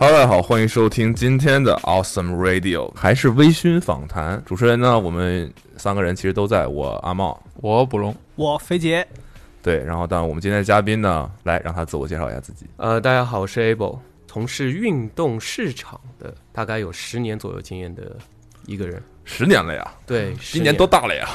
Hello，大家好，欢迎收听今天的 Awesome Radio，还是微醺访谈。主持人呢，我们三个人其实都在，我阿茂，我卜龙，我肥杰，对，然后但我们今天的嘉宾呢，来让他自我介绍一下自己。呃，大家好，我是 Able，从事运动市场的，大概有十年左右经验的一个人。十年了呀，对，今年多大了呀？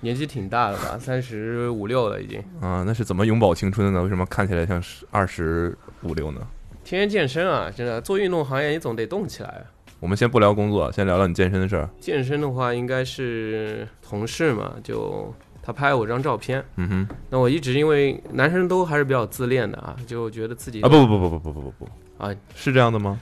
年纪挺大了吧，三十五六了已经。啊，那是怎么永葆青春的呢？为什么看起来像是二十五六呢？天天健身啊，真的做运动行业，你总得动起来啊。我们先不聊工作，先聊聊你健身的事儿。健身的话，应该是同事嘛，就他拍我张照片，嗯哼，那我一直因为男生都还是比较自恋的啊，就觉得自己啊，不不不不不不不不啊，是这样的吗？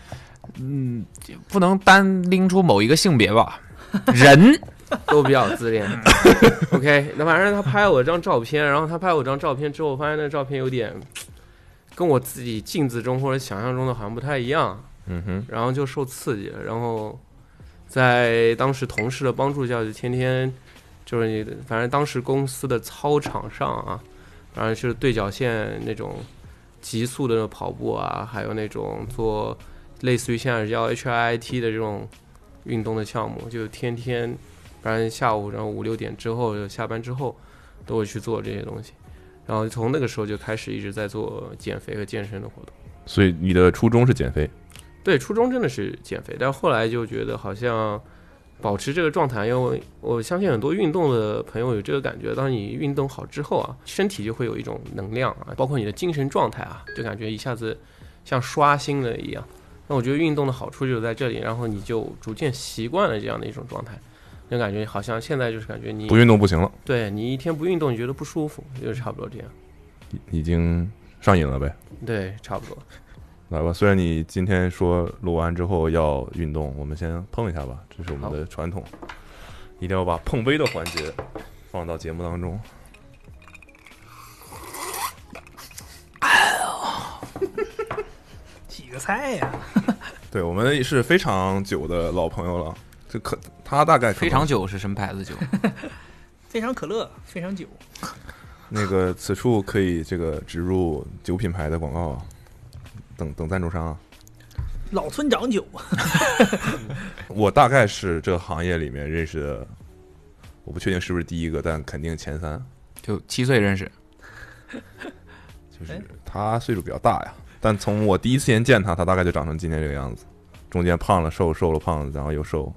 嗯，不能单拎出某一个性别吧？人都比较自恋。OK，那反正他拍我张照片，然后他拍我张照片之后，我发现那照片有点跟我自己镜子中或者想象中的好像不太一样，嗯哼，然后就受刺激了，然后在当时同事的帮助下，就天天就是你，反正当时公司的操场上啊，反正是对角线那种急速的跑步啊，还有那种做类似于现在叫 HIIT 的这种运动的项目，就天天，反正下午然后五六点之后下班之后都会去做这些东西，然后从那个时候就开始一直在做减肥和健身的活动。所以你的初衷是减肥，对，初衷真的是减肥，但后来就觉得好像保持这个状态，因为我我相信很多运动的朋友有这个感觉，当你运动好之后啊，身体就会有一种能量啊，包括你的精神状态啊，就感觉一下子像刷新了一样。那我觉得运动的好处就在这里，然后你就逐渐习惯了这样的一种状态，就感觉好像现在就是感觉你不运动不行了，对你一天不运动，你觉得不舒服，就是差不多这样。已经上瘾了呗。对，差不多。来吧，虽然你今天说录完之后要运动，我们先碰一下吧，这是我们的传统，一定要把碰杯的环节放到节目当中。几个菜呀？对我们是非常久的老朋友了，这可他大概非常酒是什么牌子酒？非常可乐，非常酒，那个此处可以这个植入酒品牌的广告，等等赞助商啊。老村长酒。我大概是这个行业里面认识的，我不确定是不是第一个，但肯定前三。就七岁认识，就是哎他岁数比较大呀，但从我第一次见见他，他大概就长成今天这个样子，中间胖了瘦，瘦了胖，然后又瘦，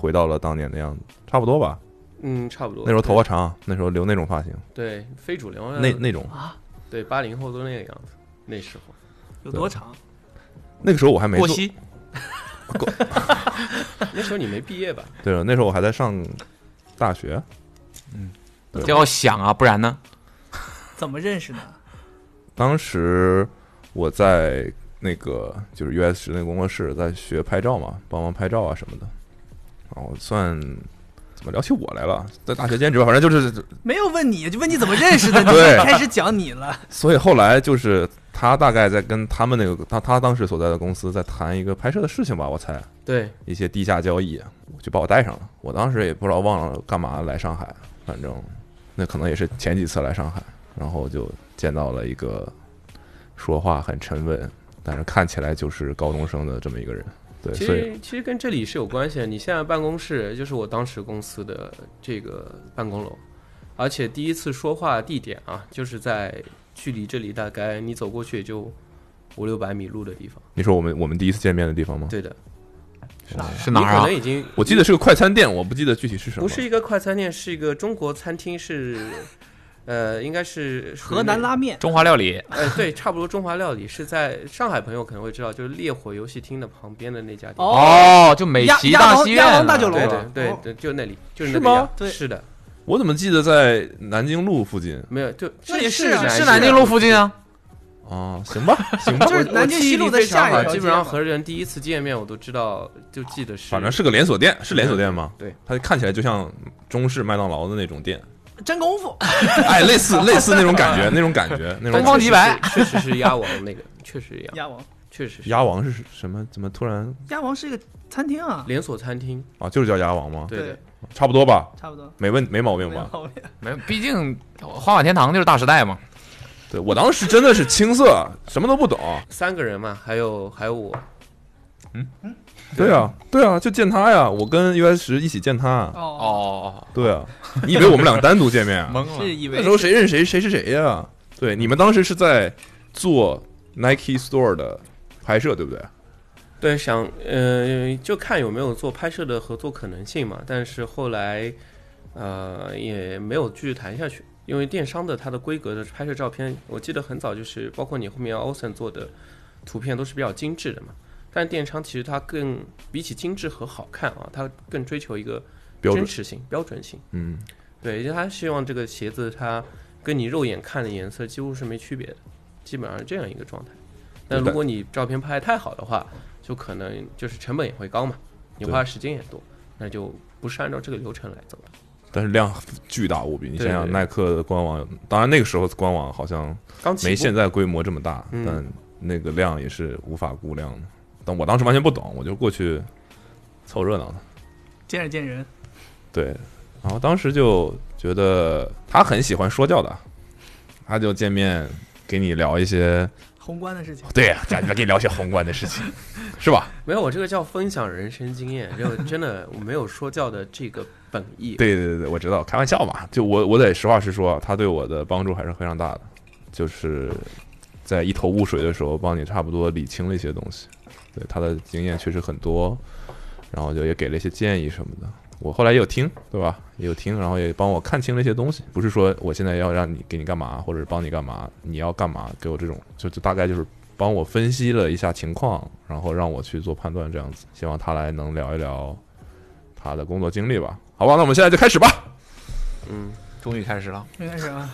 回到了当年的样子，差不多吧。嗯，差不多。那时候头发长，那时候留那种发型，对非主流那那种啊，对八零后都那个样子，那时候。有多长？那个时候我还没做。过膝，那时候你没毕业吧？对了，那时候我还在上大学，嗯就要想啊，不然呢？怎么认识的？当时我在那个就是 US 室内工作室在学拍照嘛，帮忙拍照啊什么的。然后算怎么聊起我来了？在大学兼职吧，反正就是，没有问你，就问你怎么认识的。你对开始讲你了。所以后来就是他大概在跟他们那个他他当时所在的公司在谈一个拍摄的事情吧，我猜对，一些地下交易，就把我带上了。我当时也不知道忘了干嘛来上海，反正那可能也是前几次来上海，然后就见到了一个说话很沉稳，但是看起来就是高中生的这么一个人。对，其实其实跟这里是有关系的。你现在办公室就是我当时公司的这个办公楼，而且第一次说话地点啊，就是在距离这里大概你走过去也就五六百米路的地方。你说我们我们第一次见面的地方吗？对的，是哪儿啊你可能？已经我记得是个快餐店，我不记得具体是什么。不是一个快餐店，是一个中国餐厅，是呃，应该是河南拉面，中华料理，呃，对，差不多中华料理是在上海朋友可能会知道，就是烈火游戏厅的旁边的那家店。哦，就美琪大戏院啊，大酒楼对对对对，就那里，就是是吗那个样对是的，我怎么记得在南京路附近没有，就那也是啊是南京路附近啊。哦？行吧，行吧，就是我南京西路的我记忆力非常好下一条基本上和人第一次见面，我都知道，就记得是，反正是个连锁店，是连锁店吗？对，它看起来就像中式麦当劳的那种店，真功夫。哎，类似类似那种感觉，那种感觉，那种东方极白确实是鸭王那个，确实鸭，鸭王，确实是鸭王是什么？怎么突然鸭王是一个餐厅啊，连锁餐厅，啊？就是叫鸭王吗？对的，差不多吧，差不多。没问没毛病吧？没毛病没，毕竟花满天堂就是大时代嘛。对我当时真的是青涩，什么都不懂。三个人嘛，还有还有我，对啊，对啊，就见他呀，我跟 US 十一起见他。哦，哦，对啊，你以为我们俩单独见面啊？懵了。是以为那时候谁认谁，谁是谁呀？对，你们当时是在做 Nike Store 的拍摄，对不对？对，想呃，就看有没有做拍摄的合作可能性嘛。但是后来呃也没有继续谈下去，因为电商的它的规格的拍摄照片，我记得很早就是包括你后面 Olsen 做的图片都是比较精致的嘛。但电商其实它更比起精致和好看啊，它更追求一个真实性、标准性。嗯，对，就他希望这个鞋子它跟你肉眼看的颜色几乎是没区别的，基本上是这样一个状态。那如果你照片拍得太好的话，就可能就是成本也会高嘛，你花的时间也多，那就不是按照这个流程来走的。但是量巨大无比。你想想，耐克的官网，当然那个时候官网好像没现在规模这么大，嗯但那个量也是无法估量的。但我当时完全不懂，我就过去凑热闹的。见着见人。对，然后当时就觉得他很喜欢说教的，他就见面给你聊一些，宏观的事情，对呀、家里面给你聊些宏观的事情，是吧？没有，我这个叫分享人生经验，就真的我没有说教的这个本意。对对对对，我知道，开玩笑嘛。就我我得实话实说，他对我的帮助还是非常大的，就是在一头雾水的时候，帮你差不多理清了一些东西。对他的经验确实很多，然后就也给了一些建议什么的。我后来也有听，对吧？也有听，然后也帮我看清了一些东西。不是说我现在要让你给你干嘛，或者帮你干嘛，你要干嘛，给我这种，就就大概就是帮我分析了一下情况，然后让我去做判断，这样子。希望他来能聊一聊他的工作经历吧。好吧，那我们现在就开始吧。嗯，终于开始了。应该是啊。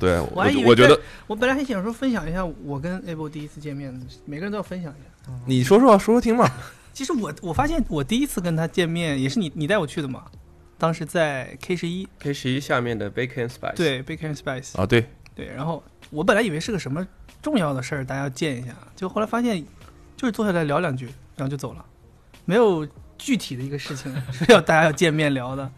对，我我我觉得我本来还想说分享一下我跟 Able 第一次见面，每个人都要分享一下。你说说说说听嘛。其实我我发现我第一次跟他见面也是你你带我去的嘛，当时在 K 十一。K 十一下面的 Bacon Spice，，对 Bacon Spice 啊，对，对，然后我本来以为是个什么重要的事儿，大家要见一下，结果后来发现就是坐下来聊两句，然后就走了，没有具体的一个事情 是要大家要见面聊的。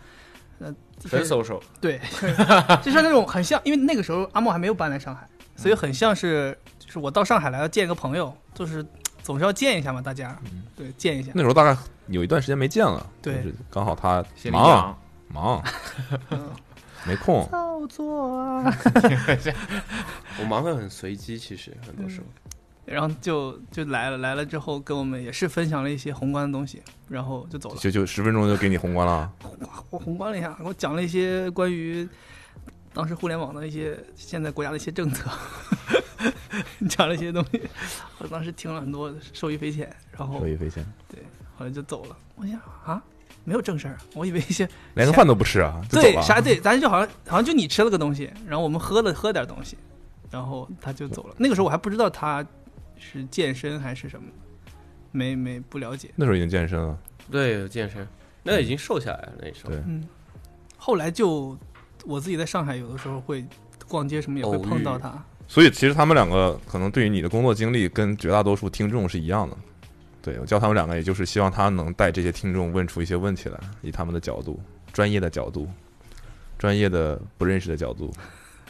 呃，很 social。对，就像那种很像，因为那个时候阿莫还没有搬来上海，所以很像是就是我到上海来要见一个朋友，就是总是要见一下嘛，大家对见一下。那时候大概有一段时间没见了，对就是刚好他忙，忙，没空。操作啊！我忙得很随机，其实很多时候。然后就就来了，来了之后跟我们也是分享了一些宏观的东西，然后就走了。就就十分钟就给你宏观了，我宏观了一下，给我讲了一些关于当时互联网的一些现在国家的一些政策，讲了一些东西。我当时听了很多，受益匪浅。然后受益匪浅，对后来就走了。我想啊，没有正事儿，我以为一些 连个饭都不吃啊。对啥对，咱就好像好像就你吃了个东西，然后我们喝了喝点东西，然后他就走了。那个时候我还不知道他是健身还是什么，没没不了解。那时候已经健身了，对，有健身，那已经瘦下来了那时候。对，嗯，后来就我自己在上海有的时候会逛街什么也会碰到他。所以其实他们两个可能对于你的工作经历跟绝大多数听众是一样的。对我叫他们两个，也就是希望他能带这些听众问出一些问题来，以他们的角度、专业的角度、专业的不认识的角度。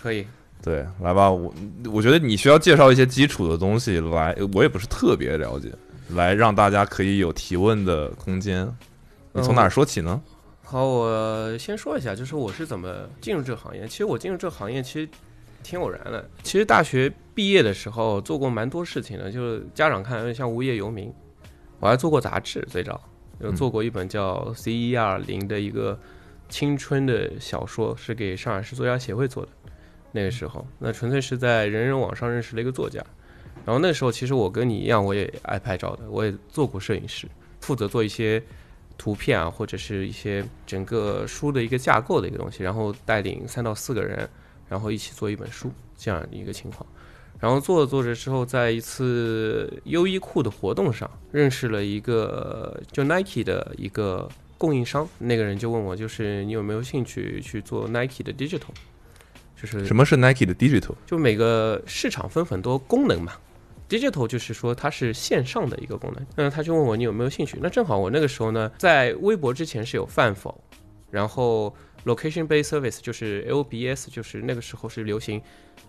可以，对，来吧，我我觉得你需要介绍一些基础的东西来，我也不是特别了解，来让大家可以有提问的空间。你从哪儿说起呢？好，我先说一下，就是我是怎么进入这个行业。其实我进入这个行业其实挺偶然的。其实大学毕业的时候做过蛮多事情的，就是家长看有点像无业游民。我还做过杂志，最早有做过一本叫《C.E.R. 零》的一个青春的小说，是给上海市作家协会做的。那个时候，那纯粹是在人人网上认识了一个作家。然后那时候，其实我跟你一样，我也爱拍照的，我也做过摄影师，负责做一些图片啊，或者是一些整个书的一个架构的一个东西，然后带领三到四个人，然后一起做一本书这样一个情况。然后做着做着之后，在一次优衣库的活动上认识了一个就 Nike 的一个供应商，那个人就问我，就是你有没有兴趣去做 Nike 的 digital，就是什么是 Nike 的 Digital？就每个市场分很多功能嘛。Digital 就是说它是线上的一个功能，那他就问我你有没有兴趣？那正好我那个时候呢，在微博之前是有饭否，然后 Location Based Service 就是 LBS，就是那个时候是流行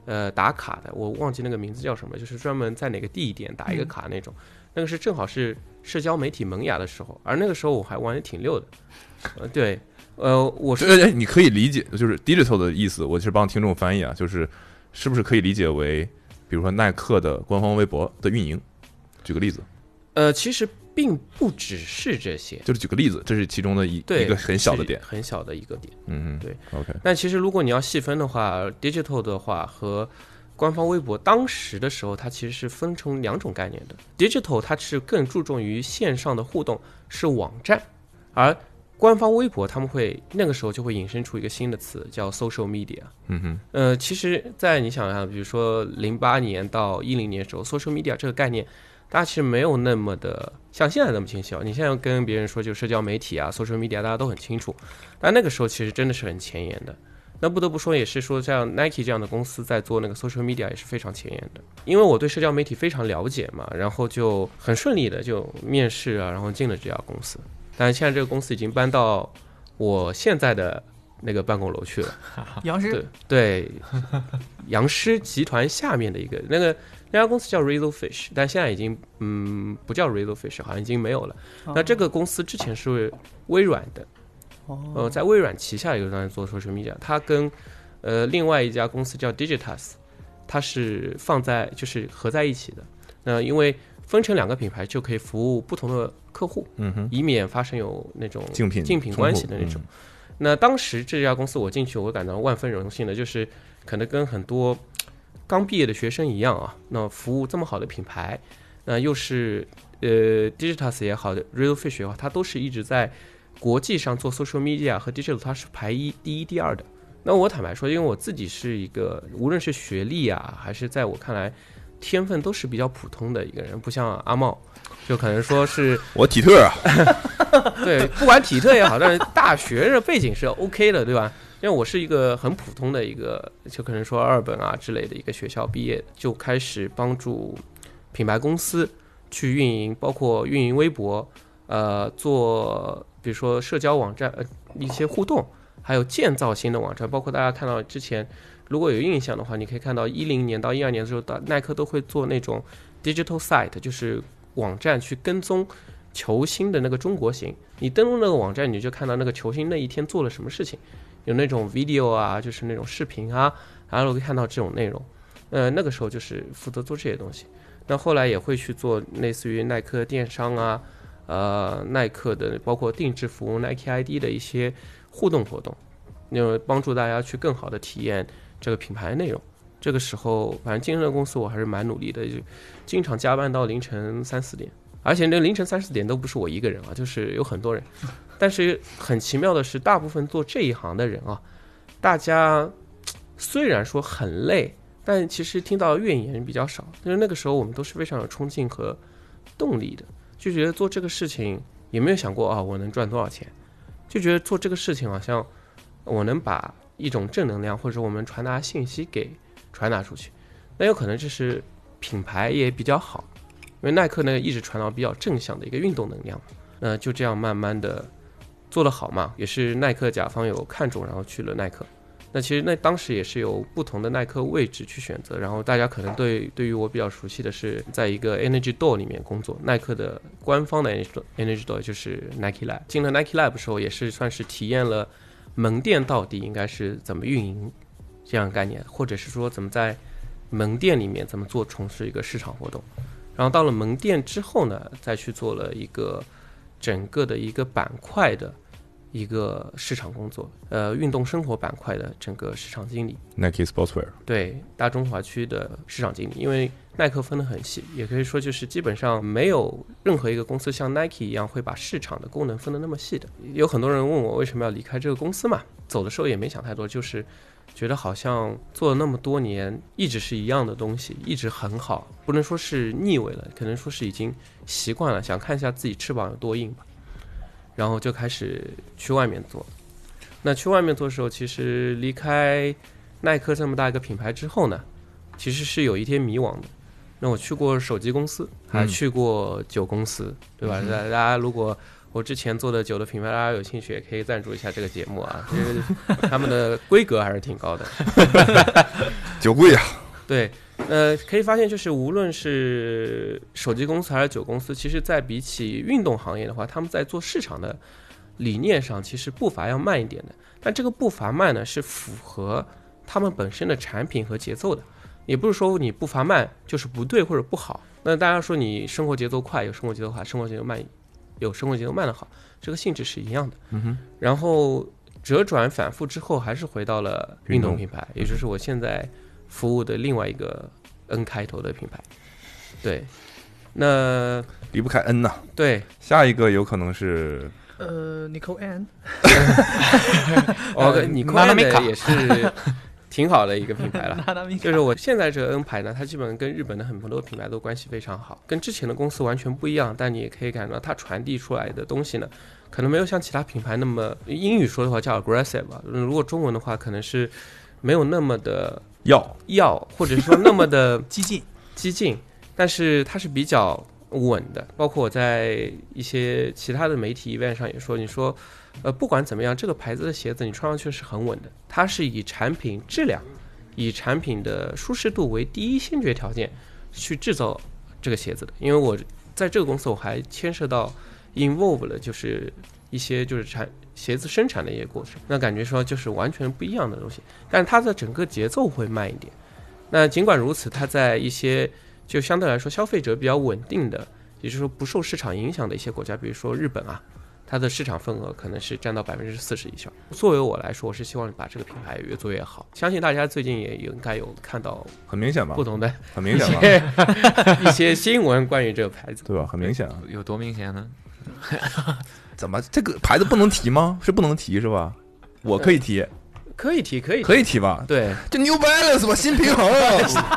呃打卡的，我忘记那个名字叫什么，就是专门在哪个地点打一个卡那种。那个是正好是社交媒体萌芽的时候，而那个时候我还玩的挺溜的。呃，对，呃，我是这你可以理解，就是 digital 的意思，我是帮听众翻译啊，就是是不是可以理解为，比如说耐克的官方微博的运营？举个例子，呃，其实并不只是这些，就是举个例子，这是其中的一，一个很小的点。很小的一个点。嗯嗯，对，OK，但其实如果你要细分的话，digital 的话和官方微博当时的时候，它其实是分成两种概念的。digital 它是更注重于线上的互动，是网站，而官方微博他们会那个时候就会引申出一个新的词叫 social media。嗯哼，呃，其实，在你想想，比如说零八年到一零年的时候，social media 这个概念，大家其实没有那么的像现在那么清晰啊。你现在跟别人说就社交媒体啊，social media，大家都很清楚，但那个时候其实真的是很前沿的。那不得不说，也是说像 Nike 这样的公司在做那个 social media 也是非常前沿的。因为我对社交媒体非常了解嘛，然后就很顺利的就面试啊，然后进了这家公司。但是现在这个公司已经搬到我现在的那个办公楼去了。杨师对对，杨师集团下面的一个那个那家公司叫 Razorfish，但现在已经嗯不叫 Razorfish，好像已经没有了。那这个公司之前是微软的，呃，哦，在微软旗下有人做 social media，它跟呃另外一家公司叫 Digitas，它是放在就是合在一起的。那因为分成两个品牌，就可以服务不同的客户，嗯哼，以免发生有那种竞品竞品关系的那种。嗯那当时这家公司我进去，我感到万分荣幸的，就是可能跟很多刚毕业的学生一样啊，那服务这么好的品牌，那又是呃 Digitas 也好，Realfish 也好，它都是一直在国际上做 social media 和 digital，它是排一第一、第二的。那我坦白说，因为我自己是一个无论是学历啊，还是在我看来天分都是比较普通的一个人，不像阿茂，就可能说是 我体特啊，对，不管体特也好，但是大学的背景是 OK 的，对吧？因为我是一个很普通的一个，就可能说二本啊之类的一个学校毕业，就开始帮助品牌公司去运营，包括运营微博，呃，做比如说社交网站呃一些互动，还有建造新的网站，包括大家看到之前如果有印象的话，你可以看到一零年到一二年的时候，到耐克都会做那种 digital site，就是网站去跟踪球星的那个中国行。你登录那个网站，你就看到那个球星那一天做了什么事情，有那种 video 啊，就是那种视频啊，然后可以看到这种内容。呃，那个时候就是负责做这些东西。那后来也会去做类似于耐克电商啊，呃，耐克的包括定制服务 Nike ID 的一些互动活动，因为帮助大家去更好的体验这个品牌内容。这个时候，反正进入了公司，我还是蛮努力的，就经常加班到凌晨三四点，而且那凌晨三四点都不是我一个人啊，就是有很多人。但是很奇妙的是，大部分做这一行的人啊，大家虽然说很累，但其实听到怨言比较少。就是那个时候，我们都是非常有冲劲和动力的，就觉得做这个事情也没有想过啊，我能赚多少钱，就觉得做这个事情好像我能把一种正能量或者我们传达信息给传达出去。那有可能这是品牌也比较好，因为耐克呢一直传导比较正向的一个运动能量。那就这样慢慢的做得好嘛，也是耐克甲方有看中，然后去了耐克。那其实那当时也是有不同的耐克位置去选择，然后大家可能对对于我比较熟悉的是，在一个 Energy Door 里面工作，耐克的官方的 Energy Energy Door 就是 Nike Lab。进了 Nike Lab 的时候，也是算是体验了门店到底应该是怎么运营这样概念，或者是说怎么在门店里面怎么做从事一个市场活动。然后到了门店之后呢，再去做了一个整个的一个板块的一个市场工作，呃，运动生活板块的整个市场经理，Nike Sportswear，对大中华区的市场经理。因为耐克分得很细，也可以说就是基本上没有任何一个公司像 Nike 一样会把市场的功能分得那么细的。有很多人问我为什么要离开这个公司嘛，走的时候也没想太多，就是觉得好像做了那么多年，一直是一样的东西，一直很好，不能说是腻味了，可能说是已经习惯了，想看一下自己翅膀有多硬吧。然后就开始去外面做。那去外面做的时候，其实离开耐克这么大一个品牌之后呢，其实是有一天迷惘的。那我去过手机公司，还嗯去过酒公司，对吧？大大家如果我之前做的酒的品牌，大家有兴趣也可以赞助一下这个节目啊，因为他们的 规格还是挺高的。酒贵啊，对，呃，可以发现，就是无论是手机公司还是酒公司，其实在比起运动行业的话，他们在做市场的理念上，其实步伐要慢一点的。但这个步伐慢呢，是符合他们本身的产品和节奏的，也不是说你步伐慢就是不对或者不好。那大家说你生活节奏快有生活节奏快，生活节奏慢有生活节奏慢的好，这个性质是一样的。嗯哼，然后折转反复之后，还是回到了运动品牌，也就是我现在服务的另外一个 N 开头的品牌。对，那离不开 N 呐。对，下一个有可能是呃，Nicole Ann，哦，呃你娜娜米卡的也是挺好的一个品牌了。就是我现在这个 N 牌呢，它基本跟日本的很多品牌都关系非常好，跟之前的公司完全不一样。但你也可以感觉到它传递出来的东西呢，可能没有像其他品牌那么英语说的话叫 aggressive 吧，如果中文的话可能是没有那么的要要，或者说那么的 激进，激进，但是它是比较稳的。包括我在一些其他的媒体 event 上也说，你说，呃，不管怎么样，这个牌子的鞋子你穿上去是很稳的，它是以产品质量、以产品的舒适度为第一先决条件去制造这个鞋子的。因为我在这个公司我还牵涉到 involve 了，就是一些就是产鞋子生产的一些过程，那感觉说就是完全不一样的东西，但它的整个节奏会慢一点。那尽管如此，它在一些就相对来说消费者比较稳定的，也就是说不受市场影响的一些国家，比如说日本啊，它的市场份额可能是占到百分之四十以上。作为我来说，我是希望把这个品牌越做越好。相信大家最近也应该有看到很明显吧不？同的很明显吧？些 一些新闻关于这个牌子。对吧？很明显啊。有多明显呢？怎么这个牌子不能提吗？是不能提是吧？我可以提，可以提，可以提，可以提吧？对，这 New Balance 吧，新平衡，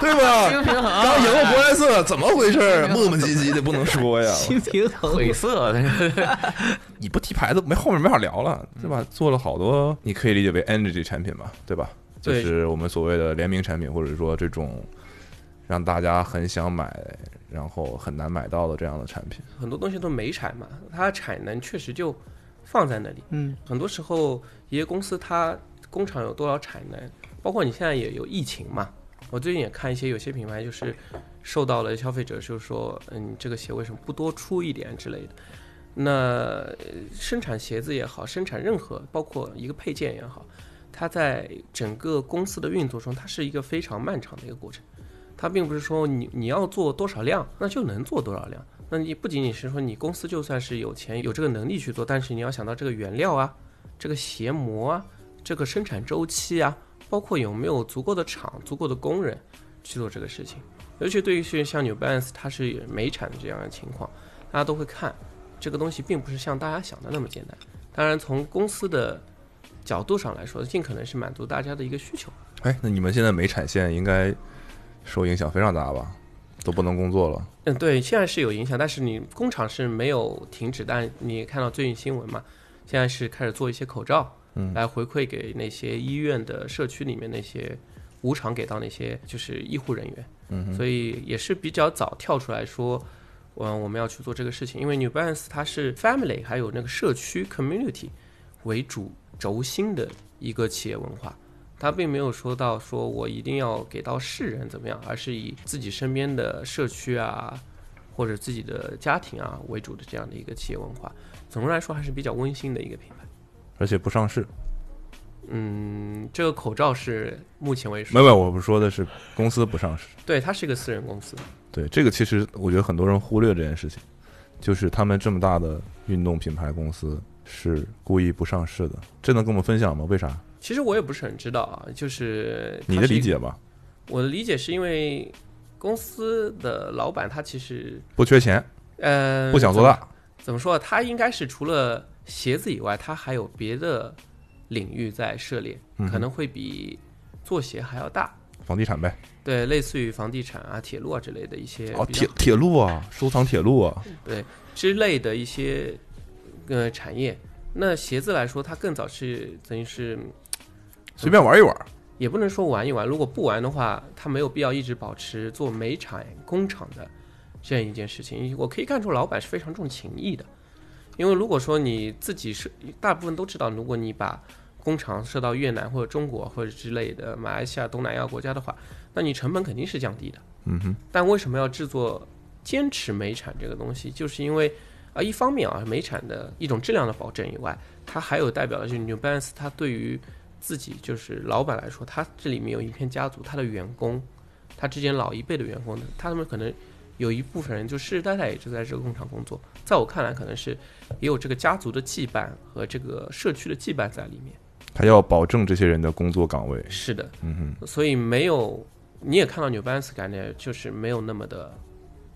对吧？新平衡刚赢了博莱瑟，怎么回事？磨磨唧唧的，不能说呀。新平衡，晦涩的，你不提牌子，没后面没法聊了，对吧？做了好多，你可以理解为 energy 产品吧，对吧？就是我们所谓的联名产品，或者说这种让大家很想买，然后很难买到的这样的产品。很多东西都没产嘛，它产能确实就放在那里。嗯，很多时候，一些公司它工厂有多少产能，包括你现在也有疫情嘛。我最近也看一些有些品牌就是受到了消费者就是说，嗯，这个鞋为什么不多出一点之类的。那生产鞋子也好，生产任何包括一个配件也好，它在整个公司的运作中，它是一个非常漫长的一个过程。它并不是说你你要做多少量，那就能做多少量。那你不仅仅是说你公司就算是有钱有这个能力去做，但是你要想到这个原料啊，这个鞋模啊，这个生产周期啊，包括有没有足够的厂、足够的工人去做这个事情。尤其对于是像 New Balance，它是美产的这样的情况，大家都会看这个东西，并不是像大家想的那么简单。当然，从公司的角度上来说，尽可能是满足大家的一个需求。哎，那你们现在美产线应该受影响非常大吧？都不能工作了。嗯，对，现在是有影响，但是你工厂是没有停止，但你看到最近新闻嘛，现在是开始做一些口罩，嗯来回馈给那些医院的社区里面那些无偿给到那些就是医护人员，嗯，所以也是比较早跳出来说，嗯，我们要去做这个事情，因为 New Balance 它是 family 还有那个社区 community 为主轴心的一个企业文化。它并没有说到说我一定要给到世人怎么样，而是以自己身边的社区啊，或者自己的家庭啊为主的这样的一个企业文化。总的来说还是比较温馨的一个品牌。而且不上市。嗯，这个口罩是目前为止没有，没有我不说的是公司不上市。对，它是一个私人公司。对，这个其实我觉得很多人忽略这件事情，就是他们这么大的运动品牌公司是故意不上市的。这能跟我们分享吗？为啥？其实我也不是很知道啊，就是你的理解吧？我的理解是因为公司的老板他其实不缺钱，呃不想做大。怎么说？他应该是除了鞋子以外，他还有别的领域在涉猎，可能会比做鞋还要大。房地产呗。对，类似于房地产啊、铁路啊之类的一些哦，铁铁路啊，收藏铁路啊。对之类的一些呃产业。那鞋子来说，它更早是等于是随便玩一玩。也不能说玩一玩，如果不玩的话，它没有必要一直保持做美产工厂的这样一件事情。我可以看出老板是非常重情义的，因为如果说你自己是大部分都知道，如果你把工厂设到越南或者中国或者之类的马来西亚、东南亚国家的话，那你成本肯定是降低的。嗯哼，但为什么要制作坚持美产这个东西？就是因为啊，一方面啊，美产的一种质量的保证以外，它还有代表的就是 New Balance，它对于自己就是老板来说，他这里面有一片家族，他的员工，他之前老一辈的员工，他们可能有一部分人就世世代代也就在这个工厂工作，在我看来，可能是也有这个家族的羁绊和这个社区的羁绊在里面。他要保证这些人的工作岗位。是的，嗯哼，所以没有，你也看到 New Balance 感觉就是没有那么的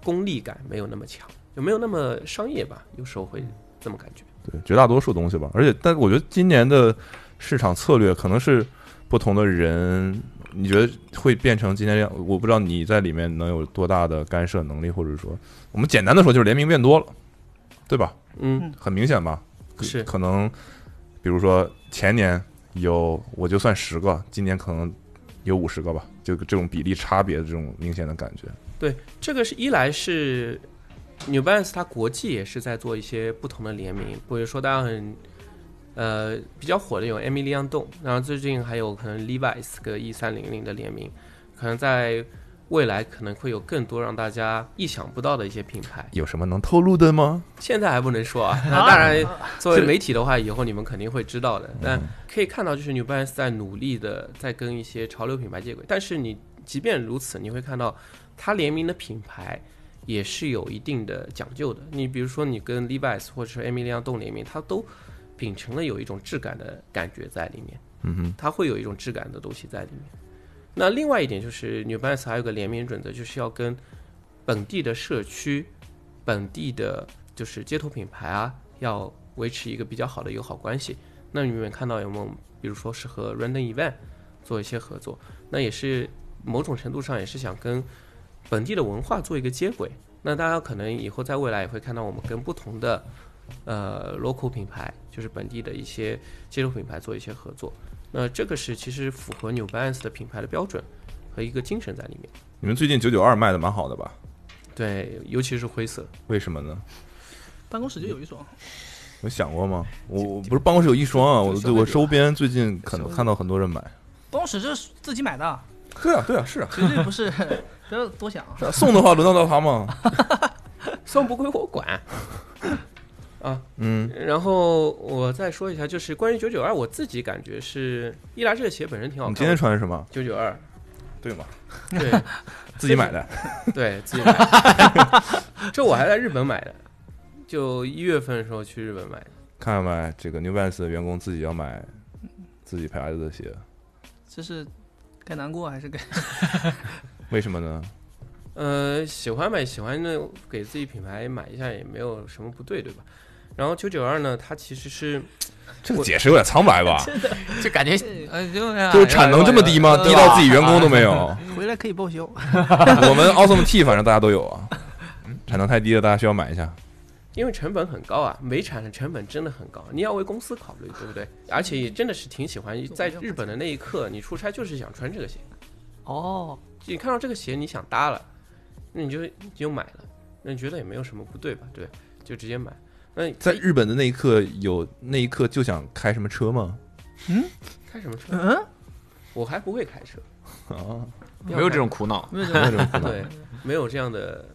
功利感，没有那么强，就没有那么商业吧，有时候会这么感觉。对，绝大多数东西吧。而且，但我觉得今年的市场策略可能是不同的人，你觉得会变成今天这样？我不知道你在里面能有多大的干涉能力，或者说，我们简单的说就是联名变多了，对吧？嗯，很明显吧？是可能，比如说前年有我就算十个，今年可能有五十个吧，就这种比例差别的这种明显的感觉。对，这个是一来是 New Balance 它国际也是在做一些不同的联名，比如说大家很呃比较火的有 Emily Young 动，然后最近还有可能 Levi's 跟 E 三零零的联名，可能在未来可能会有更多让大家意想不到的一些品牌。有什么能透露的吗？现在还不能说啊，那当然，作为媒体的话，以后你们肯定会知道的。但可以看到，就是 New Balance 在努力的在跟一些潮流品牌接轨。但是你即便如此，你会看到它联名的品牌也是有一定的讲究的。你比如说，你跟 Levi's 或者是 Emily 样动联名，它都秉承了有一种质感的感觉在里面。嗯哼，它会有一种质感的东西在里面。那另外一点就是 New Balance 还有个联名准则，就是要跟本地的社区、本地的就是街头品牌啊，要维持一个比较好的友好关系。那你们看到有没有，比如说是和 Random Event 做一些合作，那也是某种程度上也是想跟本地的文化做一个接轨。那大家可能以后在未来也会看到我们跟不同的呃 local 品牌，就是本地的一些街头品牌做一些合作。那这个是其实符合 New Balance 的品牌的标准和一个精神在里面。你们最近九九二卖的蛮好的吧？对，尤其是灰色。为什么呢？办公室就有一双，有想过吗？我我不是办公室有一双啊，我就我周边最近可能看到很多人买。办公室这是自己买的，对啊，对啊，是啊，绝对不是，不要多想。啊送的话轮得到他吗？送不归我管。啊，嗯，然后我再说一下，就是关于九九二，我自己感觉是伊拉这个鞋本身挺好看的。你今天穿的是什么？九九二，对吗？对自己买的。对，自己买的。这我还在日本买的，就一月份的时候去日本买的。看到没？这个 New Balance 的员工自己要买自己牌子的鞋，这是该难过还是该？为什么呢？呃，喜欢呗喜欢的给自己品牌买一下也没有什么不对，对吧？然后九九二呢，它其实是 这个解释有点苍白吧？就感觉呃，就就是产能这么低吗？低到自己员工都没有。回来可以报销。我们 Awesome T 反正大家都有啊，产能太低了，大家需要买一下。因为成本很高啊，美产的成本真的很高，你要为公司考虑，对不对？而且也真的是挺喜欢，在日本的那一刻，你出差就是想穿这个鞋，哦，你看到这个鞋你想搭了，那你就你就买了，那你觉得也没有什么不对吧？对，就直接买。那在日本的那一刻，有那一刻就想开什么车吗？嗯开什么车？嗯，我还不会开车，啊，没有这种苦恼。没有这种苦恼。对，没有这样的，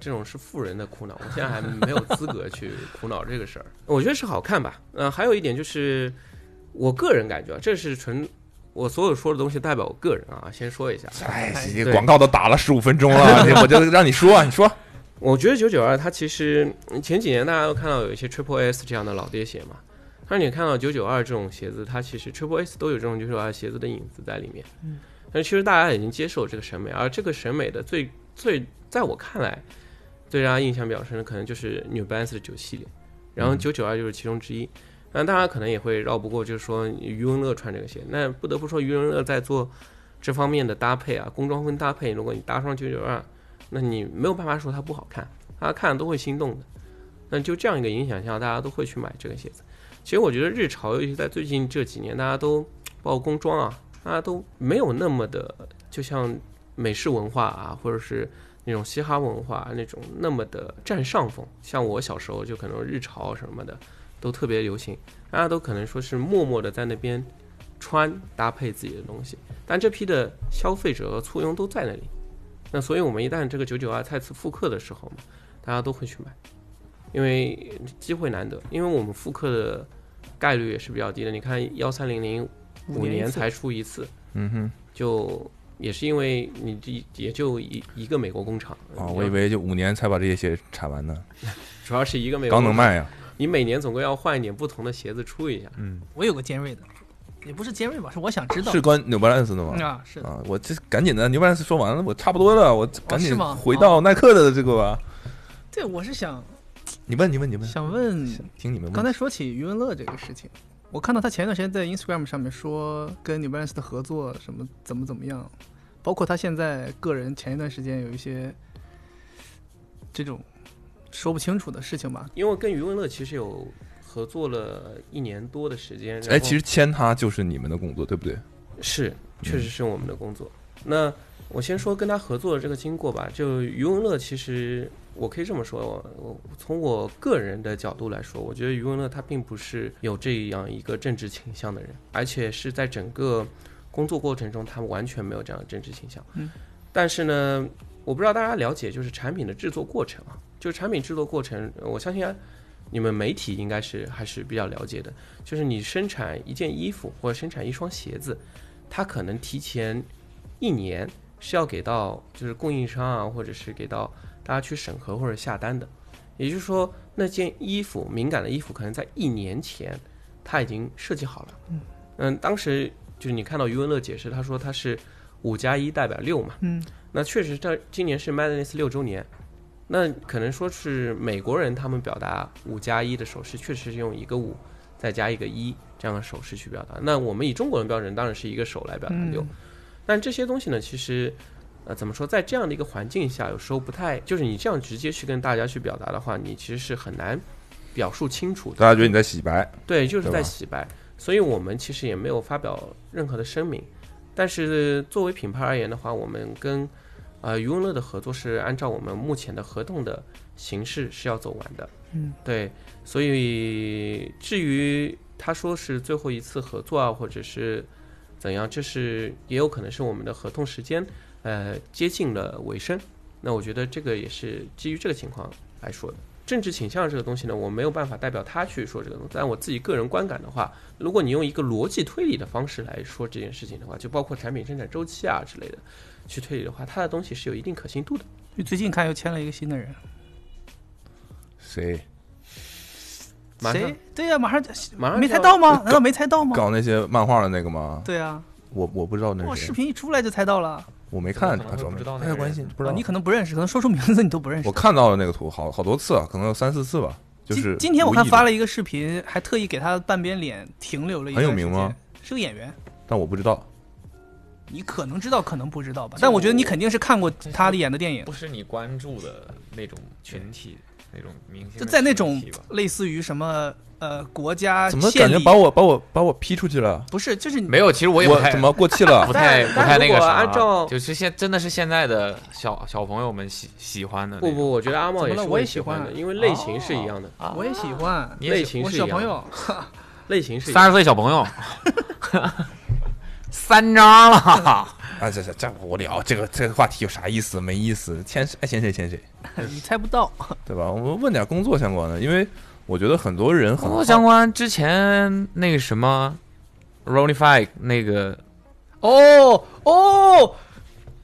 这种是富人的苦恼，我现在还没有资格去苦恼这个事儿。我觉得是好看吧。嗯、还有一点就是，我个人感觉啊，这是纯我所有说的东西代表我个人啊，先说一下。哎，广告都打了十五分钟了，我就让你说啊，你说。我觉得九九二它其实前几年大家都看到有一些 Triple S 这样的老爹鞋嘛，但是你看到九九二这种鞋子，它其实 Triple S 都有这种九九二鞋子的影子在里面。嗯，但是其实大家已经接受这个审美，而这个审美的最最在我看来，最让人印象比较深的可能就是 New Balance 的九系列，然后嗯九九二就是其中之一。那大家可能也会绕不过，就是说余文乐穿这个鞋，那不得不说余文乐在做这方面的搭配啊，工装风搭配，如果你搭上九九二，那你没有办法说它不好看，大家看了都会心动的。那就这样一个影响下，大家都会去买这个鞋子。其实我觉得日潮，尤其在最近这几年，大家都包括工装啊，大家都没有那么的，就像美式文化啊，或者是那种嘻哈文化那种那么的占上风。像我小时候就可能日潮什么的都特别流行，大家都可能说是默默的在那边穿搭配自己的东西，但这批的消费者和簇拥都在那里。那所以我们一旦这个九九二再次复刻的时候嘛，大家都会去买，因为机会难得，因为我们复刻的概率也是比较低的。你看幺三零零五年才出一次，嗯哼，就也是因为你这也就一一个美国工厂哦，我以为就五年才把这些鞋产完呢，主要是一个美国工厂，刚能卖呀。你每年总归要换一点不同的鞋子出一下。嗯，我有个尖锐的，也不是尖锐吧，是我想知道是关 New Balance 的吗？啊，是的，啊，我这赶紧的，New Balance 说完了，我差不多了，我赶紧回到耐克的这个吧。对，我是想你问，你问，你问，想问，听你们问。刚才说起余文乐这个事情，我看到他前一段时间在 Instagram 上面说跟 New Balance 的合作什么怎么怎么样，包括他现在个人前一段时间有一些这种说不清楚的事情吧。因为跟余文乐其实有合作了一年多的时间。然哎，其实签他就是你们的工作，对不对？是，确实是我们的工作。那我先说跟他合作的这个经过吧。就余文乐，其实我可以这么说，我我从我个人的角度来说，我觉得余文乐他并不是有这样一个政治倾向的人，而且是在整个工作过程中，他完全没有这样的政治倾向。嗯。但是呢，我不知道大家了解就是产品的制作过程啊，就是产品制作过程，我相信啊。你们媒体应该是还是比较了解的，就是你生产一件衣服或者生产一双鞋子，它可能提前一年是要给到就是供应商啊，或者是给到大家去审核或者下单的。也就是说，那件衣服敏感的衣服可能在一年前它已经设计好了。嗯当时就是你看到余文乐解释，他说他是五加一代表六嘛，嗯，那确实，这今年是 Madness 六周年，那可能说是美国人他们表达五加一的手势，确实是用一个五再加一个一这样的手势去表达。那我们以中国人标准，当然是一个手来表达六。嗯但这些东西呢，其实呃怎么说，在这样的一个环境下，有时候不太，就是你这样直接去跟大家去表达的话，你其实是很难表述清楚的。大家觉得你在洗白？对，就是在洗白，所以我们其实也没有发表任何的声明。但是作为品牌而言的话，我们跟呃余文乐的合作是按照我们目前的合同的形式是要走完的。嗯，对，所以至于他说是最后一次合作啊，或者是怎样，这是也有可能是我们的合同时间呃接近了尾声。那我觉得这个也是基于这个情况来说的。政治倾向这个东西呢，我没有办法代表他去说这个东西。但我自己个人观感的话，如果你用一个逻辑推理的方式来说这件事情的话，就包括产品生产周期啊之类的去推理的话，他的东西是有一定可信度的。就最近看又签了一个新的人，谁马上谁？对呀、马上就马上就没猜到吗？难道没猜到吗？搞那些漫画的那个吗？对啊，我我不知道那哇，是谁，视频一出来就猜到了。我没看，可能会啊不知道那个没有关系，不知道。啊你可能不认识，可能说出名字你都不认识我。看到了那个图，好好多次啊，可能有三四次吧。就是今今天我看发了一个视频，还特意给他半边脸停留了一很有段时间名吗？是个演员，但我不知道。你可能知道，可能不知道吧。但我觉得你肯定是看过他的演的电影不，是你关注的那种群体，那种明星就在那种类似于什么呃国家怎么感觉把我把我把我批出去了？不是，就是没有，其实我也不太我怎么过气了 不？太不太那个但如果啥，按照就是现真的是现在的小小朋友们喜喜欢的。不不，我觉得阿茂也是我也喜欢的，因为 类型是一样的，啊我也喜欢，你也类型是一样的，小朋友，类型是。三十岁小朋友，三张了，啊，这这这无聊，这个这个话题有啥意思？没意思，签谁爱签谁签谁，你猜不到。对吧？我们问点工作相关的，因为我觉得很多人很工作相关之前那个什么 r o n i f y 那个，哦哦，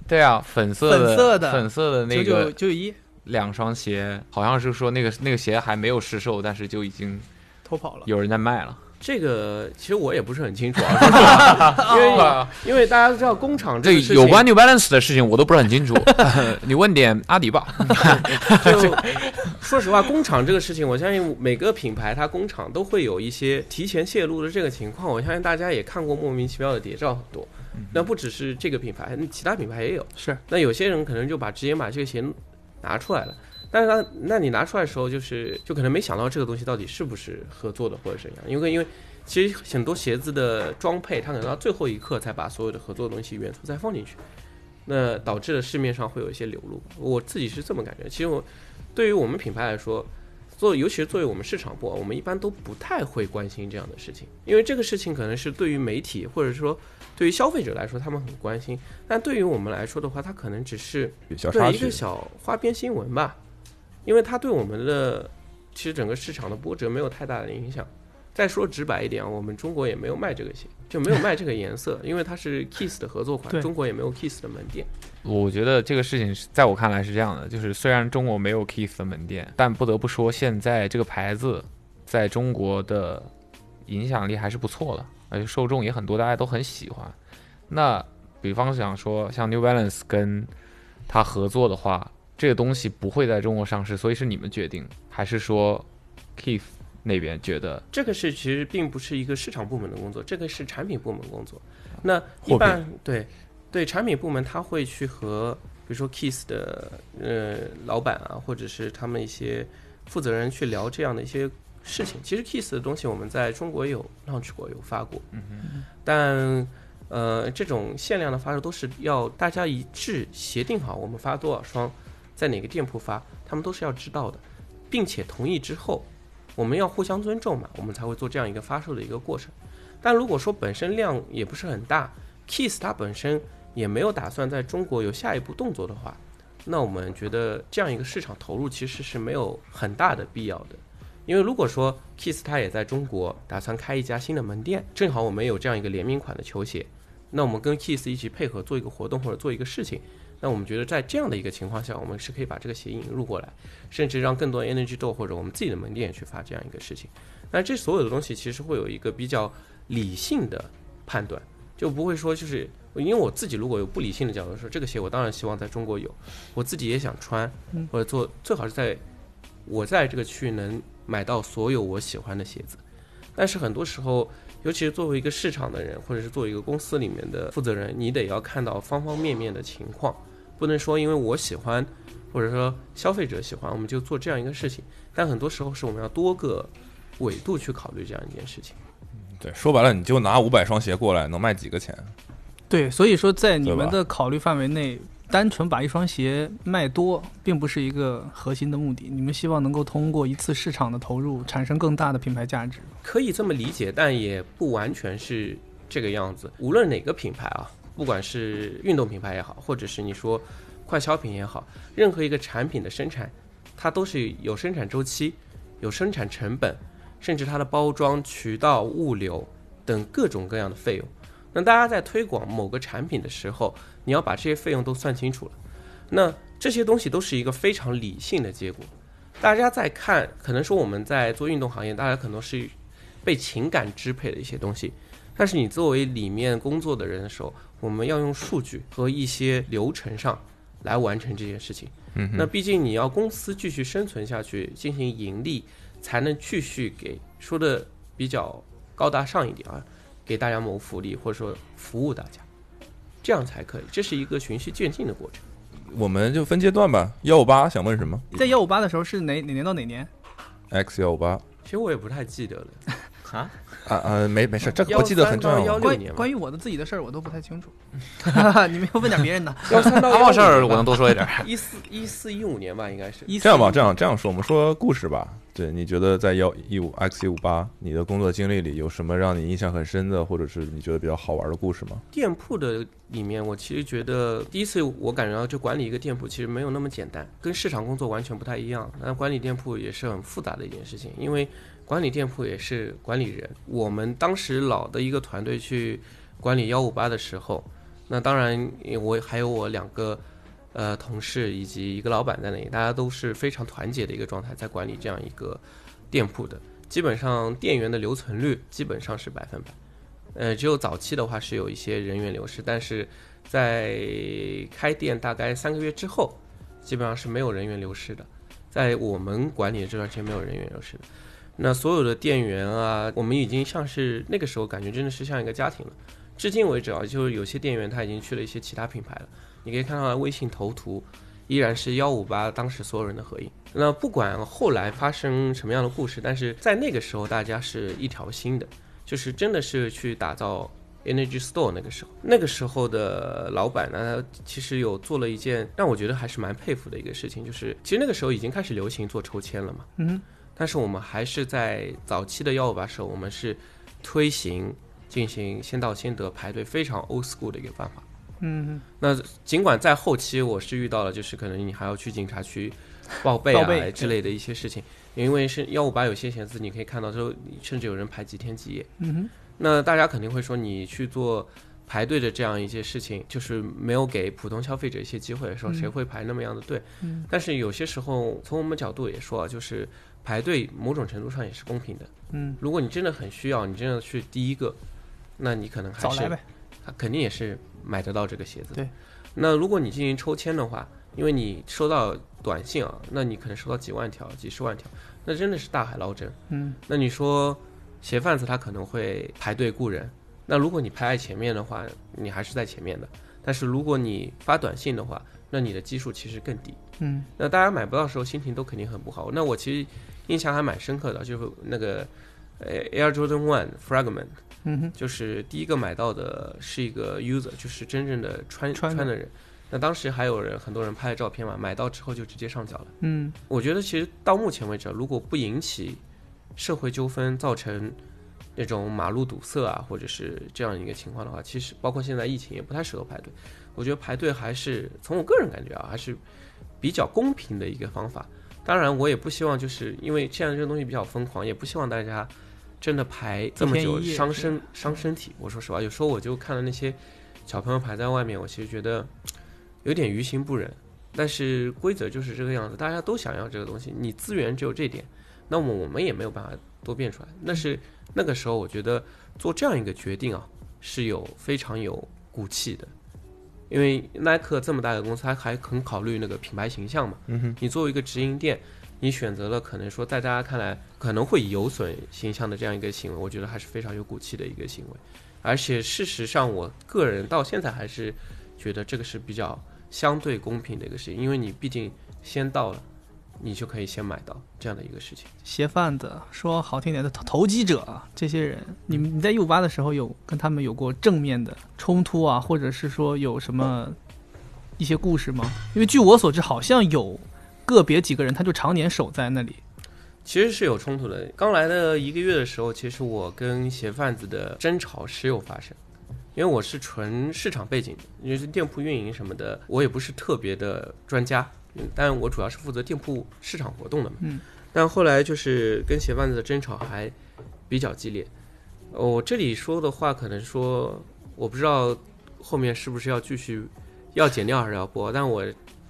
对啊，粉色的粉色的粉色的那个九九一两双鞋，好像是说那个那个鞋还没有试售，但是就已经偷跑了。有人在卖了。这个其实我也不是很清楚啊，因为因为大家都知道工厂这个有关 New Balance 的事情我都不是很清楚，你问点阿迪吧。就说实话，工厂这个事情，我相信每个品牌它工厂都会有一些提前泄露的这个情况。我相信大家也看过莫名其妙的谍照很多，那不只是这个品牌，那其他品牌也有。是，那有些人可能就把直接把这个鞋拿出来了，但是他那你拿出来的时候，就是就可能没想到这个东西到底是不是合作的或者怎样，因为因为其实很多鞋子的装配，它可能到最后一刻才把所有的合作的东西元素再放进去，那导致了市面上会有一些流露。我自己是这么感觉。其实我对于我们品牌来说，做尤其是作为我们市场部，我们一般都不太会关心这样的事情，因为这个事情可能是对于媒体或者说对于消费者来说他们很关心，但对于我们来说的话，它可能只是对一个，小花边新闻吧，因为它对我们的其实整个市场的波折没有太大的影响。再说直白一点啊，我们中国也没有卖这个鞋，就没有卖这个颜色，因为它是 Kiss 的合作款，中国也没有 Kiss 的门店。我觉得这个事情是在我看来是这样的，就是虽然中国没有 Keith 的门店，但不得不说，现在这个牌子在中国的影响力还是不错的，而且受众也很多，大家都很喜欢。那比方想说，像 New Balance 跟它合作的话，这个东西不会在中国上市，所以是你们决定，还是说 Keith 那边觉得？这个是其实并不是一个市场部门的工作，这个是产品部门工作。那一般对对产品部门，他会去和比如说 Kiss 的呃老板啊，或者是他们一些负责人去聊这样的一些事情。其实 Kiss 的东西我们在中国有 launch 过，有发过，嗯但呃这种限量的发售都是要大家一致协定好，我们发多少双，在哪个店铺发，他们都是要知道的，并且同意之后。我们要互相尊重嘛，我们才会做这样一个发售的一个过程。但如果说本身量也不是很大，Kiss 它本身也没有打算在中国有下一步动作的话，那我们觉得这样一个市场投入其实是没有很大的必要的。因为如果说 Kiss 它也在中国打算开一家新的门店，正好我们有这样一个联名款的球鞋，那我们跟 Kiss 一起配合做一个活动或者做一个事情，那我们觉得在这样的一个情况下，我们是可以把这个鞋引入过来，甚至让更多 Energy Door 或者我们自己的门店去发这样一个事情。那这所有的东西其实会有一个比较理性的判断，就不会说就是因为我自己如果有不理性的角度说，这个鞋我当然希望在中国有，我自己也想穿嗯，或者做最好是在我在这个区域能买到所有我喜欢的鞋子。但是很多时候，尤其是作为一个市场的人，或者是作为一个公司里面的负责人，你得要看到方方面面的情况，不能说因为我喜欢，或者说消费者喜欢，我们就做这样一个事情。但很多时候是我们要多个维度去考虑这样一件事情。对，说白了，你就拿五百双鞋过来，能卖几个钱？对，所以说在你们的考虑范围内，单纯把一双鞋卖多，并不是一个核心的目的。你们希望能够通过一次市场的投入，产生更大的品牌价值。可以这么理解，但也不完全是这个样子。无论哪个品牌啊，不管是运动品牌也好，或者是你说快消品也好，任何一个产品的生产，它都是有生产周期、有生产成本，甚至它的包装、渠道、物流等各种各样的费用。那大家在推广某个产品的时候，你要把这些费用都算清楚了。那这些东西都是一个非常理性的结果。大家在看，可能说我们在做运动行业，大家可能是被情感支配的一些东西。但是你作为里面工作的人的时候，我们要用数据和一些流程上来完成这件事情。嗯，那毕竟你要公司继续生存下去，进行盈利，才能继续给说的比较高大上一点啊，给大家谋福利或者说服务大家，这样才可以。这是一个循序渐进的过程。我们就分阶段吧。幺五八想问什么在幺五八的时候是哪哪年到哪年？？X 幺五八其实我也不太记得了，啊，啊啊，没没事，这个我记得很重要16。关年关于我的自己的事儿，我都不太清楚。你们要问点别人的。幺三到阿茂事儿我能多说一点。一四一四一五年吧，应该是。这样吧，这样这样说，我们说故事吧。对，你觉得在幺一五 X 一五八你的工作经历里有什么让你印象很深的，或者是你觉得比较好玩的故事吗？店铺的里面，我其实觉得第一次我感觉到，就管理一个店铺其实没有那么简单，跟市场工作完全不太一样。那管理店铺也是很复杂的一件事情，因为管理店铺也是管理人。我们当时老的一个团队去管理幺五八的时候，那当然我还有我两个呃同事以及一个老板在那里，大家都是非常团结的一个状态，在管理这样一个店铺的。基本上店员的留存率基本上是百分百。呃，只有早期的话是有一些人员流失，但是在开店大概三个月之后，基本上是没有人员流失的。在我们管理的这段时间没有人员流失的。那所有的店员啊，我们已经像是那个时候感觉真的是像一个家庭了。至今为止啊，就是有些店员他已经去了一些其他品牌了。你可以看到微信头图依然是幺五八当时所有人的合影。那不管后来发生什么样的故事，但是在那个时候大家是一条心的。就是真的是去打造 Energy Store 那个时候，那个时候的老板呢，其实有做了一件让我觉得还是蛮佩服的一个事情，就是其实那个时候已经开始流行做抽签了嘛。嗯，但是我们还是在早期的幺五八时候，我们是推行进行先到先得排队非常 old school 的一个办法。嗯，那尽管在后期我是遇到了，就是可能你还要去警察局报备啊之类的一些事情，因为是幺五八有些闲资你可以看到，之后甚至有人排几天几夜。嗯哼，那大家肯定会说，你去做排队的这样一些事情，就是没有给普通消费者一些机会，说嗯谁会排那么样的队？嗯但是有些时候，从我们角度也说啊，就是排队某种程度上也是公平的。嗯，如果你真的很需要，你真的去第一个，那你可能还是早来呗。肯定也是买得到这个鞋子。对。那如果你进行抽签的话，因为你收到短信啊，那你可能收到几万条、几十万条，那真的是大海捞针。嗯那你说鞋贩子他可能会排队雇人，那如果你排在前面的话，你还是在前面的。但是如果你发短信的话，那你的基数其实更低。嗯那大家买不到的时候，心情都肯定很不好。那我其实印象还蛮深刻的，就是那个呃 Air Jordan One Fragment，嗯哼，就是第一个买到的是一个 user，就是真正的穿穿的的人。那当时还有人很多人拍了照片嘛，买到之后就直接上脚了。嗯我觉得其实到目前为止，如果不引起社会纠纷，造成那种马路堵塞啊，或者是这样一个情况的话，其实包括现在疫情也不太适合排队。我觉得排队还是从我个人感觉啊，还是比较公平的一个方法。当然，我也不希望就是因为现在这个东西比较疯狂，也不希望大家真的排这么久伤身伤身体。我说实话，有时候我就看了那些小朋友排在外面，我其实觉得有点于心不忍。但是规则就是这个样子，大家都想要这个东西，你资源只有这点，那么我们也没有办法多变出来。那是那个时候，我觉得做这样一个决定啊，是有非常有骨气的，因为耐克这么大的公司，它还很考虑那个品牌形象嘛。嗯哼，你作为一个直营店，你选择了可能说在大家看来可能会有损形象的这样一个行为，我觉得还是非常有骨气的一个行为。而且事实上，我个人到现在还是觉得这个是比较相对公平的一个事情，因为你毕竟先到了，你就可以先买到这样的一个事情。鞋贩子说好听点的投投机者啊，这些人，你们你在 U 八的时候有跟他们有过正面的冲突啊，或者是说有什么一些故事吗？因为据我所知，好像有个别几个人他就常年守在那里。其实是有冲突的。刚来的一个月的时候，其实我跟鞋贩子的争吵时有发生，因为我是纯市场背景的，因为是店铺运营什么的，我也不是特别的专家，嗯，但我主要是负责店铺市场活动的嘛。嗯。但后来就是跟鞋贩子的争吵还比较激烈。呃我这里说的话，可能说我不知道后面是不是要继续要剪掉还是要播，但我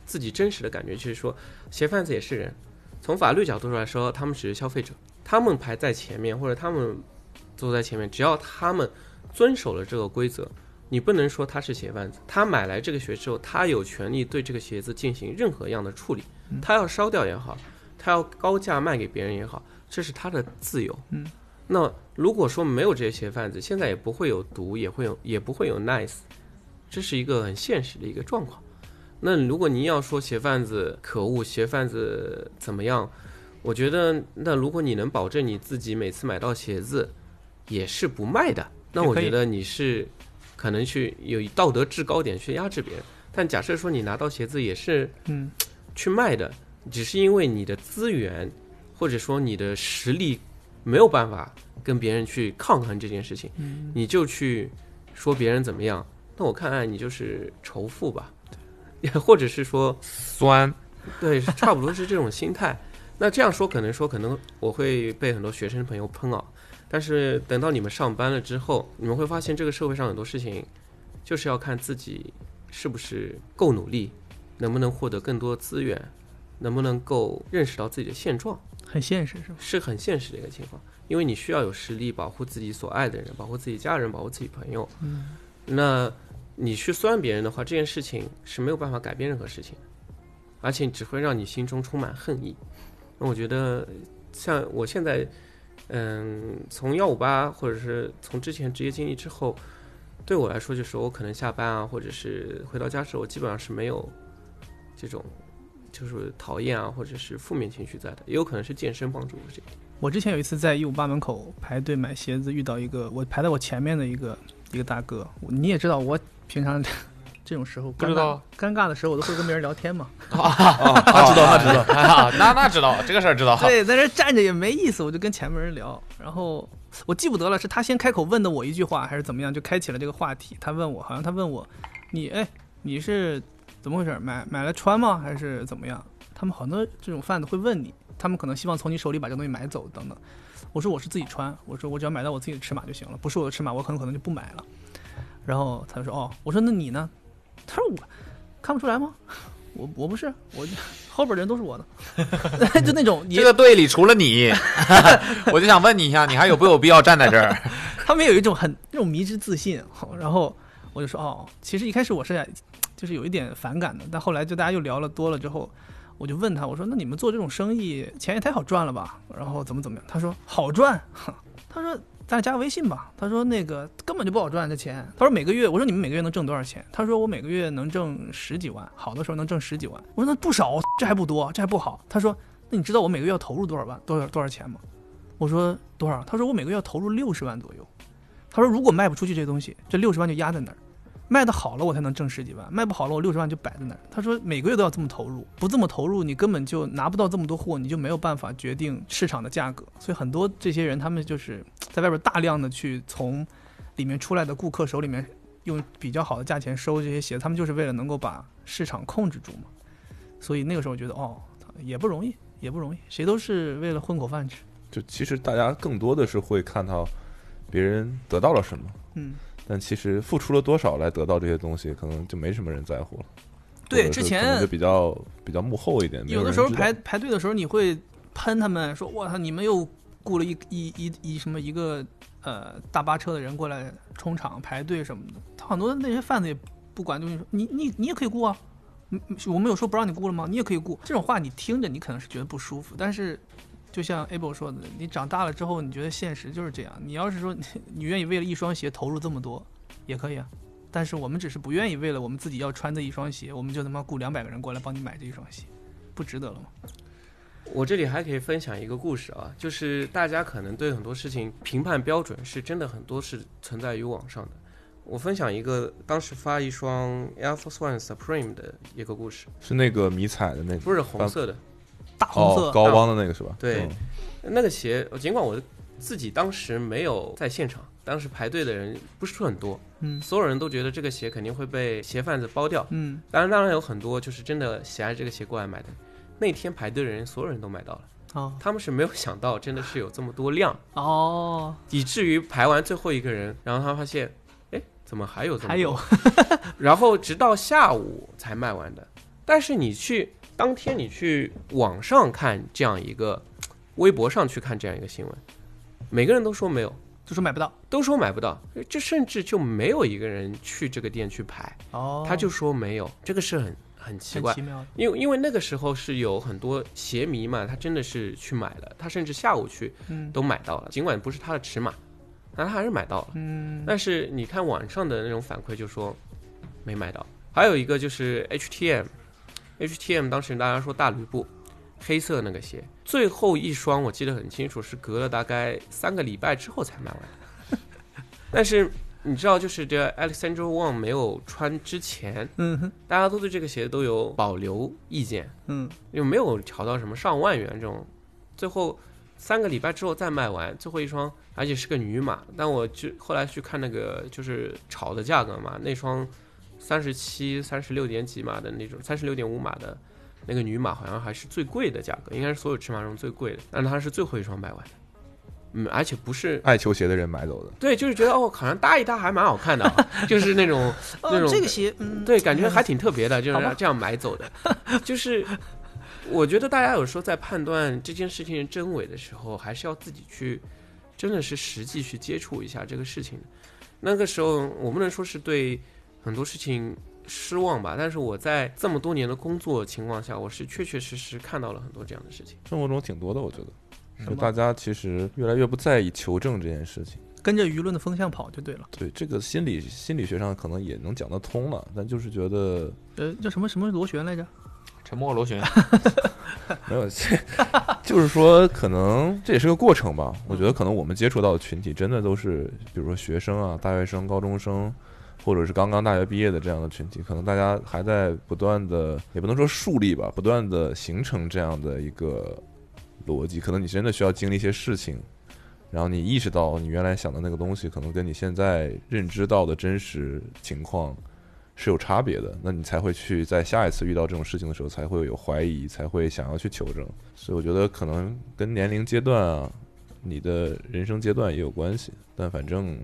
自己真实的感觉就是说，鞋贩子也是人。从法律角度来说，他们只是消费者，他们排在前面或者他们坐在前面，只要他们遵守了这个规则，你不能说他是鞋贩子。他买来这个鞋之后，他有权利对这个鞋子进行任何样的处理，他要烧掉也好，他要高价卖给别人也好，这是他的自由。嗯，那如果说没有这些鞋贩子，现在也不会有毒，也会有也不会有 nice，这是一个很现实的一个状况。那如果您要说鞋贩子可恶，鞋贩子怎么样？我觉得，那如果你能保证你自己每次买到鞋子也是不卖的，那我觉得你是可能去有道德制高点去压制别人。但假设说你拿到鞋子也是嗯去卖的，只是因为你的资源或者说你的实力没有办法跟别人去抗衡这件事情，嗯，你就去说别人怎么样，那我看来你就是仇富吧，也或者是说酸，对，差不多是这种心态。那这样说，可能说可能我会被很多学生朋友喷啊，但是等到你们上班了之后，你们会发现这个社会上很多事情，就是要看自己是不是够努力，能不能获得更多资源，能不能够认识到自己的现状，很现实是吧？是很现实的一个情况。因为你需要有实力保护自己所爱的人，保护自己家人，保护自己朋友。嗯，那你去酸别人的话，这件事情是没有办法改变任何事情，而且只会让你心中充满恨意。那我觉得，像我现在，嗯，从幺五八或者是从之前职业经历之后，对我来说，就是我可能下班啊，或者是回到家之后，我基本上是没有这种就是讨厌啊，或者是负面情绪在的，也有可能是健身帮助我这点。我之前有一次在一五八门口排队买鞋子，遇到一个我排在我前面的一个一个大哥，你也知道我平常 这种时候不知道尴尬的时候，我都会跟别人聊天嘛。啊，他知道，他知道。啊，那那知道这个事儿知道。对，在这站着也没意思，我就跟前面人聊，然后我记不得了，是他先开口问的我一句话，还是怎么样，就开启了这个话题。他问我，好像他问我，你哎，你是怎么回事？买买来穿吗？还是怎么样？他们很多这种贩子会问你，他们可能希望从你手里把这东西买走等等。我说我是自己穿，我说我只要买到我自己的尺码就行了，不是我的尺码，我很可能就不买了。然后他就说哦，我说那你呢？他说我看不出来吗？我我不是，我后边人都是我的，就那种 你这个队里除了你，我就想问你一下，你还有没有必要站在这儿？他们有一种很那种迷之自信，然后我就说哦，其实一开始我是就是有一点反感的，但后来就大家又聊了多了之后，我就问他，我说那你们做这种生意钱也太好赚了吧？然后怎么怎么样？他说好赚，他说咱俩加个微信吧。他说那个根本就不好赚这钱。他说每个月，我说你们每个月能挣多少钱？他说我每个月能挣十几万，好的时候能挣十几万。我说那不少，这还不多，这还不好。他说那你知道我每个月要投入多少万多少多少钱吗？我说多少？他说我每个月要投入六十万左右。他说如果卖不出去这东西，这六十万就压在那儿。卖的好了，我才能挣十几万；卖不好了，我六十万就摆在那儿。他说每个月都要这么投入，不这么投入，你根本就拿不到这么多货，你就没有办法决定市场的价格。所以很多这些人，他们就是在外边大量的去从里面出来的顾客手里面用比较好的价钱收这些鞋，他们就是为了能够把市场控制住嘛。所以那个时候我觉得，哦，也不容易，也不容易，谁都是为了混口饭吃。就其实大家更多的是会看到别人得到了什么，嗯。但其实付出了多少来得到这些东西，可能就没什么人在乎了。对，之前就比较比较幕后一点。有的时候排排队的时候，你会喷他们说：“我操，你们又雇了一一一一什么一个呃大巴车的人过来充场排队什么的。”他很多那些贩子也不管，就说：“你你你也可以雇啊，我们有说不让你雇了吗？你也可以雇。”这种话你听着你可能是觉得不舒服，但是。就像 Able 说的，你长大了之后，你觉得现实就是这样。你要是说你愿意为了一双鞋投入这么多，也可以啊。但是我们只是不愿意为了我们自己要穿的一双鞋，我们就他妈雇两百个人过来帮你买这一双鞋，不值得了吗？我这里还可以分享一个故事啊，就是大家可能对很多事情评判标准是真的很多是存在于网上的。我分享一个当时发一双 Air Force One Supreme 的一个故事，是那个迷彩的那个，不是红色的。大红色高帮的那个是吧？对，那个鞋，尽管我自己当时没有在现场，当时排队的人不是很多，嗯，所有人都觉得这个鞋肯定会被鞋贩子包掉，嗯，当然，当然有很多就是真的喜爱这个鞋过来买的。那天排队的人，所有人都买到了，哦，他们是没有想到真的是有这么多量，哦，以至于排完最后一个人，然后他发现，哎，怎么还有这么多？还有，然后直到下午才卖完的。但是你去。当天你去网上看这样一个，微博上去看这样一个新闻，每个人都说没有，就说买不到，都说买不到，这甚至就没有一个人去这个店去排，哦，他就说没有，这个是很很奇怪，奇妙，因为因为那个时候是有很多鞋迷嘛，他真的是去买了，他甚至下午去都买到了，尽管不是他的尺码，但他还是买到了，嗯，但是你看网上的那种反馈就说没买到，还有一个就是 HTM。H T M 当时大家说大吕布，黑色那个鞋，最后一双我记得很清楚，是隔了大概三个礼拜之后才卖完。但是你知道，就是这 Alexander Wang 没有穿之前，嗯哼，大家都对这个鞋都有保留意见，嗯，又没有炒到什么上万元这种，最后三个礼拜之后再卖完，最后一双，而且是个女码，但我就后来去看那个就是炒的价格嘛，那双。三十七、三十六点几码的那种，三十六点五码的那个女码，好像还是最贵的价格，应该是所有尺码中最贵的。但它是最后一双卖完的，嗯，而且不是爱球鞋的人买走的。对，就是觉得哦，好像搭一搭还蛮好看的，就是那种那种这个鞋，嗯，对，感觉还挺特别的，就是这样买走的。就是我觉得大家有时候在判断这件事情真伪的时候，还是要自己去，真的是实际去接触一下这个事情。那个时候，我不能说是对。很多事情失望吧，但是我在这么多年的工作情况下，我是确确实实看到了很多这样的事情。生活中挺多的，我觉得，就大家其实越来越不在意求证这件事情，跟着舆论的风向跑就对了。对，这个心理心理学上可能也能讲得通了，但就是觉得，呃，叫什么什么螺旋来着？沉默螺旋。没有，就是说，可能这也是个过程吧。我觉得可能我们接触到的群体，真的都是，比如说学生啊、大学生、高中生。或者是刚刚大学毕业的这样的群体，可能大家还在不断的，也不能说树立吧，不断的形成这样的一个逻辑。可能你真的需要经历一些事情，然后你意识到你原来想的那个东西，可能跟你现在认知到的真实情况是有差别的，那你才会去在下一次遇到这种事情的时候，才会有怀疑，才会想要去求证。所以我觉得可能跟年龄阶段啊，你的人生阶段也有关系，但反正。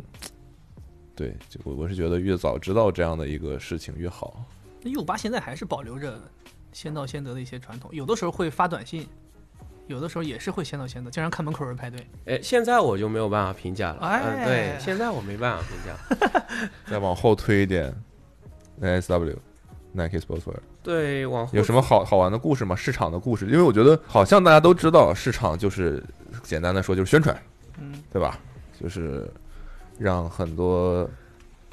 对，就我我是觉得越早知道这样的一个事情越好。那一五八现在还是保留着先到先得的一些传统，有的时候会发短信，有的时候也是会先到先得，经常看门口人排队。哎，现在我就没有办法评价了。哎嗯对，现在我没办法评价。再往后推一点，NSW Nike Sportswear 对，往后有什么好好玩的故事吗？市场的故事？因为我觉得好像大家都知道，市场就是简单的说就是宣传，嗯，对吧？就是让很多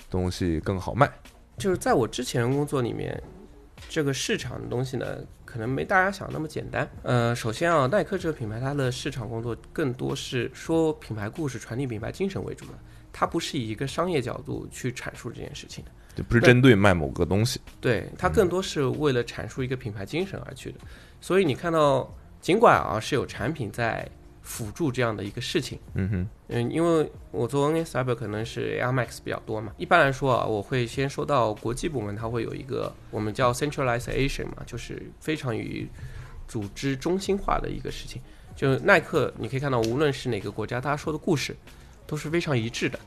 东西更好卖。就是在我之前的工作里面，这个市场的东西呢，可能没大家想那么简单。呃，首先啊，耐克这个品牌它的市场工作更多是说品牌故事、传递品牌精神为主的，它不是以一个商业角度去阐述这件事情的。就不是针对卖某个东西，对，它更多是为了阐述一个品牌精神而去的。所以你看到，尽管啊是有产品在辅助这样的一个事情。嗯哼，嗯，因为我做 NSW 可能是 Air Max 比较多嘛。一般来说啊，我会先说到国际部门，它会有一个我们叫 centralization 嘛，就是非常于组织中心化的一个事情。就耐克，你可以看到，无论是哪个国家，大家说的故事都是非常一致的。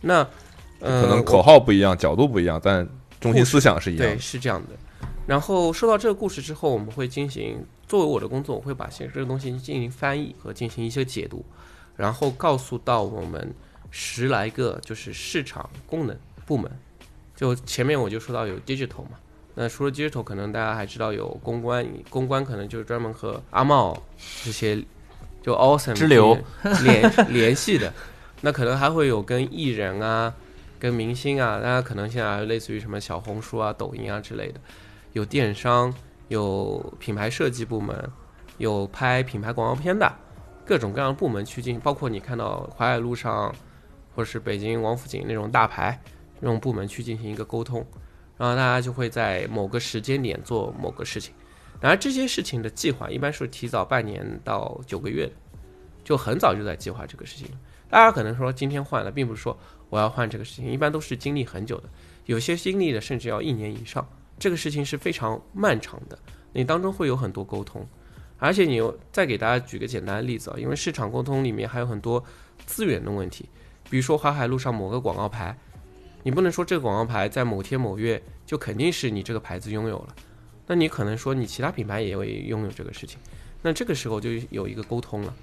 那呃，可能口号不一样，角度不一样，但中心思想是一样对，是这样的。然后收到这个故事之后，我们会进行作为我的工作，我会把这个东西进行翻译和进行一些解读，然后告诉到我们十来个就是市场功能部门。就前面我就说到有 digital 嘛，那除了 digital，可能大家还知道有公关，公关可能就是专门和阿茂这些就 awesome 支流联联系的。那可能还会有跟艺人啊、跟明星啊，大家可能现在还类似于什么小红书啊、抖音啊之类的，有电商，有品牌设计部门，有拍品牌广告片的，各种各样的部门去进行，包括你看到淮海路上或者是北京王府井那种大牌那种部门去进行一个沟通，然后大家就会在某个时间点做某个事情。然而这些事情的计划一般是提早半年到九个月，就很早就在计划这个事情。大家可能说今天换了，并不是说我要换这个事情，一般都是经历很久的，有些经历的甚至要一年以上。这个事情是非常漫长的，你当中会有很多沟通，而且你又再给大家举个简单的例子啊，因为市场沟通里面还有很多资源的问题，比如说淮海路上某个广告牌，你不能说这个广告牌在某天某月就肯定是你这个牌子拥有了，那你可能说你其他品牌也会拥有这个事情，那这个时候就有一个沟通了，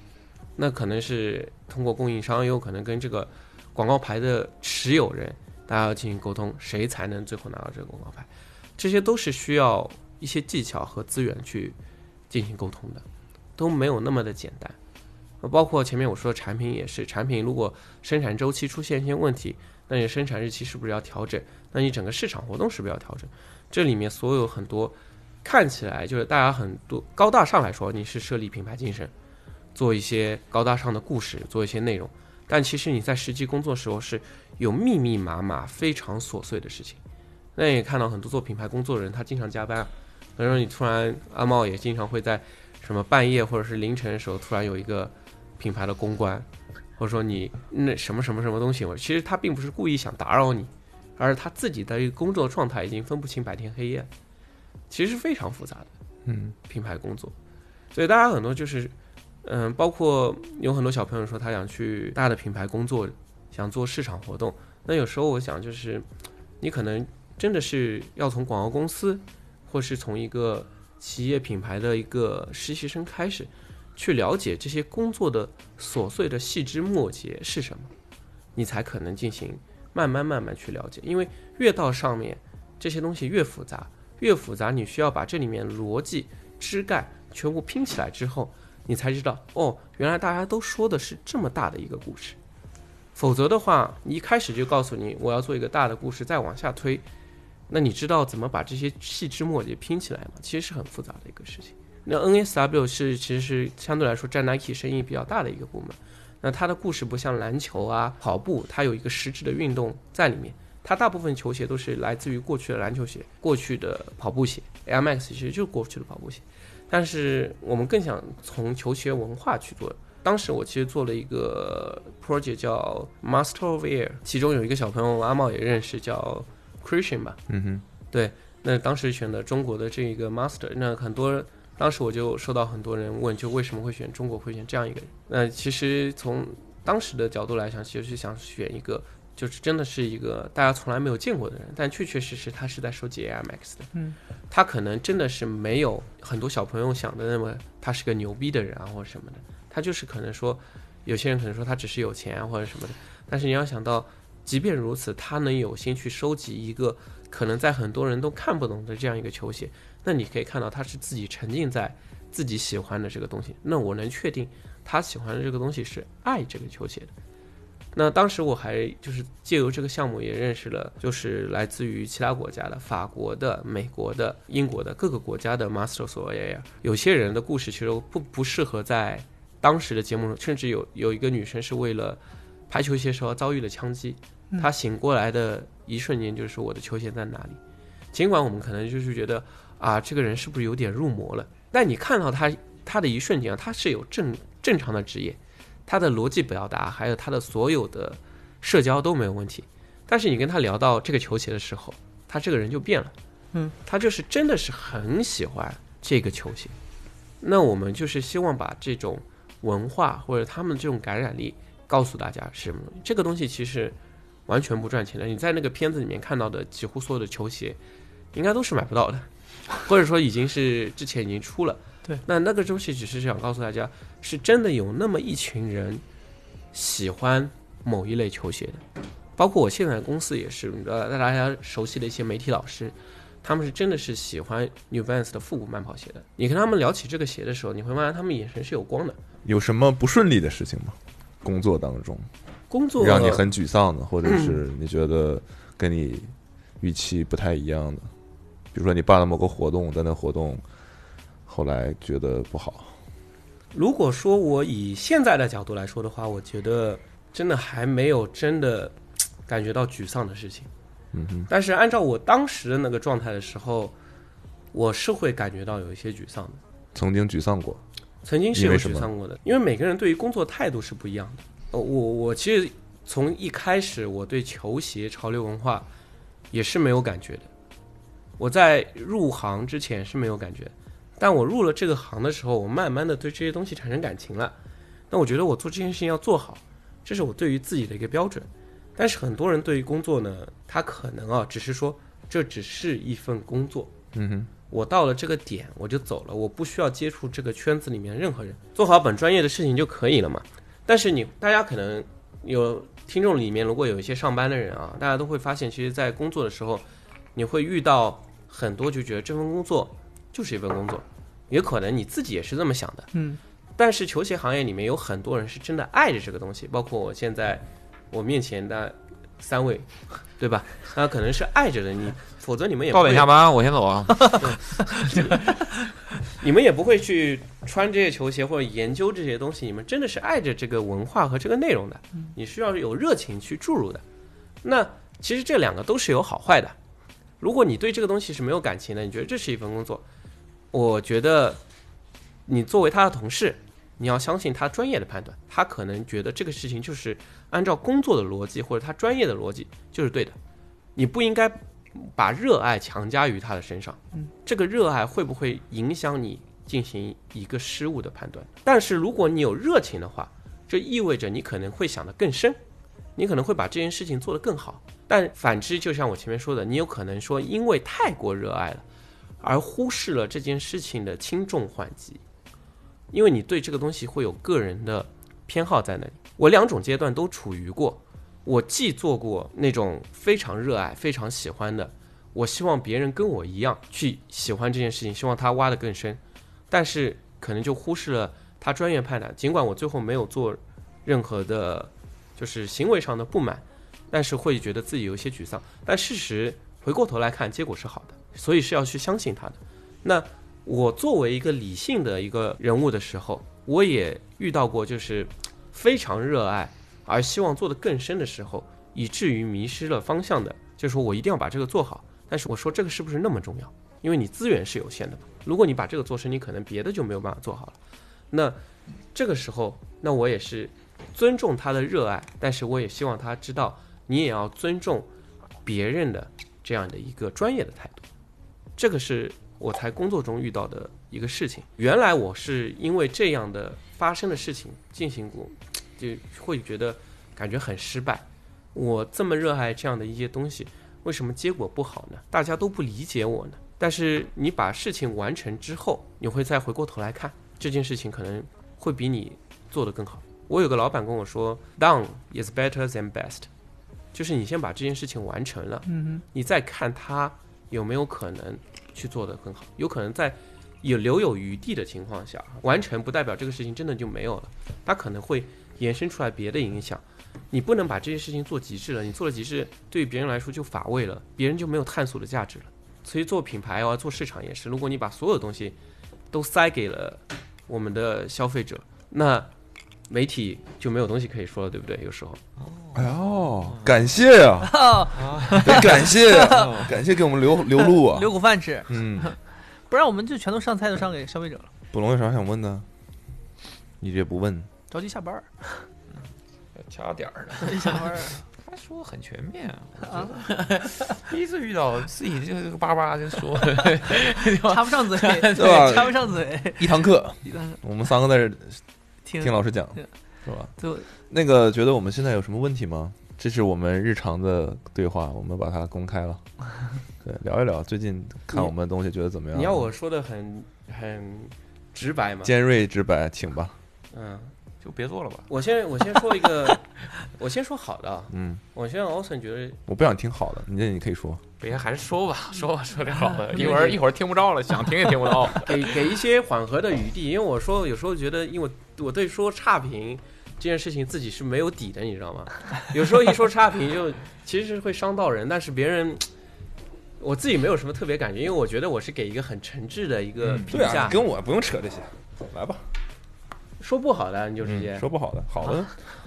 那可能是通过供应商，也有可能跟这个广告牌的持有人，大家要进行沟通，谁才能最后拿到这个广告牌，这些都是需要一些技巧和资源去进行沟通的，都没有那么的简单。呃包括前面我说的产品也是，产品如果生产周期出现一些问题，那你生产日期是不是要调整？那你整个市场活动是不是要调整？这里面所有很多看起来就是大家很多高大上来说，你是设立品牌精神，做一些高大上的故事，做一些内容，但其实你在实际工作时候是有密密麻麻、非常琐碎的事情。那也看到很多做品牌工作的人，他经常加班啊。比如说你突然阿茂也经常会在什么半夜或者是凌晨的时候，突然有一个品牌的公关，或者说你那什么什么什么东西，我其实他并不是故意想打扰你，而是他自己的一个工作状态已经分不清白天黑夜，其实是非常复杂的。嗯，品牌工作，所以大家很多就是，嗯，包括有很多小朋友说他想去大的品牌工作，想做市场活动。那有时候我想就是，你可能真的是要从广告公司，或是从一个企业品牌的一个实习生开始，去了解这些工作的琐碎的细枝末节是什么，你才可能进行慢慢慢慢去了解。因为越到上面，这些东西越复杂，越复杂，你需要把这里面逻辑、枝干全部拼起来之后，你才知道哦，原来大家都说的是这么大的一个故事。否则的话，你一开始就告诉你我要做一个大的故事，再往下推，那你知道怎么把这些细枝末节拼起来吗？其实是很复杂的一个事情。那 NSW 是其实是相对来说占 Nike 生意比较大的一个部门。那它的故事不像篮球啊、跑步，它有一个实质的运动在里面，它大部分球鞋都是来自于过去的篮球鞋、过去的跑步鞋，Air Max 其实就是过去的跑步鞋。但是我们更想从球鞋文化去做。当时我其实做了一个 project 叫 Master of Air，其中有一个小朋友阿茂也认识，叫 Christian 吧。嗯哼，对，那当时选的中国的这一个 Master，那很多当时我就收到很多人问，就为什么会选中国，会选这样一个人？那其实从当时的角度来讲，其实是想选一个，就是真的是一个大家从来没有见过的人，但确确实实他是在收集 Air Max 的。嗯，他可能真的是没有很多小朋友想的那么他是个牛逼的人啊，或者什么的。他就是可能说，有些人可能说他只是有钱啊或者什么的，但是你要想到，即便如此，他能有心去收集一个可能在很多人都看不懂的这样一个球鞋，那你可以看到他是自己沉浸在自己喜欢的这个东西。那我能确定他喜欢的这个东西是爱这个球鞋的。那当时我还就是借由这个项目也认识了，就是来自于其他国家的法国的、美国的、英国的各个国家的 Masters of Air。有些人的故事其实不不适合在当时的节目中，甚至有有一个女生是为了排球鞋时候遭遇了枪击，嗯她醒过来的一瞬间就是说我的球鞋在哪里？尽管我们可能就是觉得啊，这个人是不是有点入魔了？但你看到他他的一瞬间啊，他是有正正常的职业，他的逻辑表达还有他的所有的社交都没有问题。但是你跟他聊到这个球鞋的时候，他这个人就变了。嗯，他就是真的是很喜欢这个球鞋。那我们就是希望把这种文化或者他们这种感染力告诉大家是什么东西。这个东西其实完全不赚钱的。你在那个片子里面看到的几乎所有的球鞋，应该都是买不到的，或者说已经是之前已经出了。对，那那个东西只是想告诉大家，是真的有那么一群人喜欢某一类球鞋的。包括我现在的公司也是，呃，大家熟悉的一些媒体老师，他们是真的是喜欢 New Balance 的复古慢跑鞋的。你跟他们聊起这个鞋的时候，你会发现他们眼神是有光的。有什么不顺利的事情吗？工作当中工作让你很沮丧的，或者是你觉得跟你预期不太一样的，比如说你办了某个活动，但那活动后来觉得不好，如果说我以现在的角度来说的话，我觉得真的还没有真的感觉到沮丧的事情。嗯哼，但是按照我当时的那个状态的时候，我是会感觉到有一些沮丧的，曾经沮丧过，曾经是有沮丧过的，因为每个人对于工作态度是不一样的。呃我我其实从一开始我对球鞋潮流文化也是没有感觉的，我在入行之前是没有感觉，但我入了这个行的时候，我慢慢的对这些东西产生感情了。那我觉得我做这件事情要做好，这是我对于自己的一个标准。但是很多人对于工作呢，他可能啊，只是说这只是一份工作，嗯哼，我到了这个点我就走了，我不需要接触这个圈子里面任何人，做好本专业的事情就可以了嘛。但是你大家可能有听众里面，如果有一些上班的人啊，大家都会发现，其实，在工作的时候，你会遇到很多就觉得这份工作就是一份工作，也可能你自己也是这么想的。嗯，但是球鞋行业里面有很多人是真的爱着这个东西，包括我现在我面前的三位，对吧？那可能是爱着的你，否则你们也不到点下班，我先走啊。你们也不会去穿这些球鞋或者研究这些东西，你们真的是爱着这个文化和这个内容的，你需要有热情去注入的。那其实这两个都是有好坏的。如果你对这个东西是没有感情的，你觉得这是一份工作，我觉得你作为他的同事，你要相信他专业的判断，他可能觉得这个事情就是按照工作的逻辑或者他专业的逻辑就是对的，你不应该把热爱强加于他的身上。这个热爱会不会影响你进行一个失误的判断？但是如果你有热情的话，这意味着你可能会想得更深，你可能会把这件事情做得更好。但反之，就像我前面说的，你有可能说因为太过热爱了，而忽视了这件事情的轻重缓急，因为你对这个东西会有个人的偏好在那里。我两种阶段都处于过，我既做过那种非常热爱、非常喜欢的。我希望别人跟我一样去喜欢这件事情，希望他挖得更深，但是可能就忽视了他专业判断。尽管我最后没有做任何的，就是行为上的不满，但是会觉得自己有一些沮丧。但事实回过头来看，结果是好的，所以是要去相信他的。那我作为一个理性的一个人物的时候，我也遇到过就是非常热爱而希望做得更深的时候，以至于迷失了方向的就是说我一定要把这个做好。但是我说这个是不是那么重要？因为你资源是有限的。如果你把这个做成，你可能别的就没有办法做好了。那这个时候，那我也是尊重他的热爱，但是我也希望他知道，你也要尊重别人的这样的一个专业的态度。这个是我在工作中遇到的一个事情。原来我是因为这样的发生的事情进行过，就会觉得感觉很失败。我这么热爱这样的一些东西，为什么结果不好呢？大家都不理解我呢？但是你把事情完成之后，你会再回过头来看这件事情，可能会比你做得更好。我有个老板跟我说，“Done is better than best”，就是你先把这件事情完成了，嗯你再看他有没有可能去做得更好。有可能在有留有余地的情况下，完成不代表这个事情真的就没有了，他可能会衍生出来别的影响。你不能把这些事情做极致了，你做了极致，对于别人来说就乏味了，别人就没有探索的价值了。所以做品牌啊，做市场也是，如果你把所有东西都塞给了我们的消费者，那媒体就没有东西可以说了，对不对？有时候，哎呦，感谢呀、哼，得感谢呀、感谢给我们留 留路啊。留口饭吃，嗯，不然我们就全都上菜都上给消费者了，捕龙有啥想问的？你这不问，着急下班儿，掐点儿的。着急下班儿他说的很全面啊，啊，第一次遇到自己就是叭叭就说，插不上嘴，对吧？插不上嘴，一堂课，我们三个在这听。听老师讲，听。是吧？就那个觉得我们现在有什么问题吗？这是我们日常的对话，我们把它公开了，对，聊一聊最近看我们的东西觉得怎么样？你要我说的很很直白吗？尖锐直白，请吧。嗯，就别做了吧。我先我先说一个，我先说好的啊，嗯，我先 Austin 觉得我不想听好的，你这你可以说。别还是说吧，说吧，说点好的。一会儿一会儿听不着了，想听也听不到。给给一些缓和的余地，因为我说有时候觉得，因为我对说差评这件事情自己是没有底的，你知道吗？有时候一说差评就其实是会伤到人，但是别人我自己没有什么特别感觉，因为我觉得我是给一个很诚挚的一个嗯评价，跟我不用扯这些，来吧。说不好的你就直接、嗯、说不好的，好的，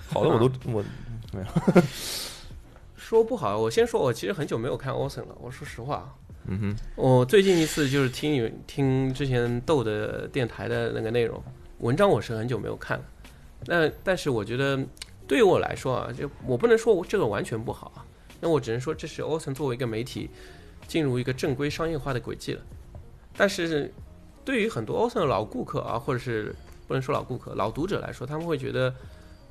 好的我都 我没有 说不好。我先说，我其实很久没有看 Austin 了，我说实话啊。嗯哼，我最近一次就是听你听之前豆的电台的那个内容，文章我是很久没有看了。那但是我觉得对于我来说啊，就我不能说我这个完全不好啊，那我只能说这是 Austin 作为一个媒体进入一个正规商业化的轨迹了。但是对于很多的老顾客啊，或者是不能说老顾客、老读者来说，他们会觉得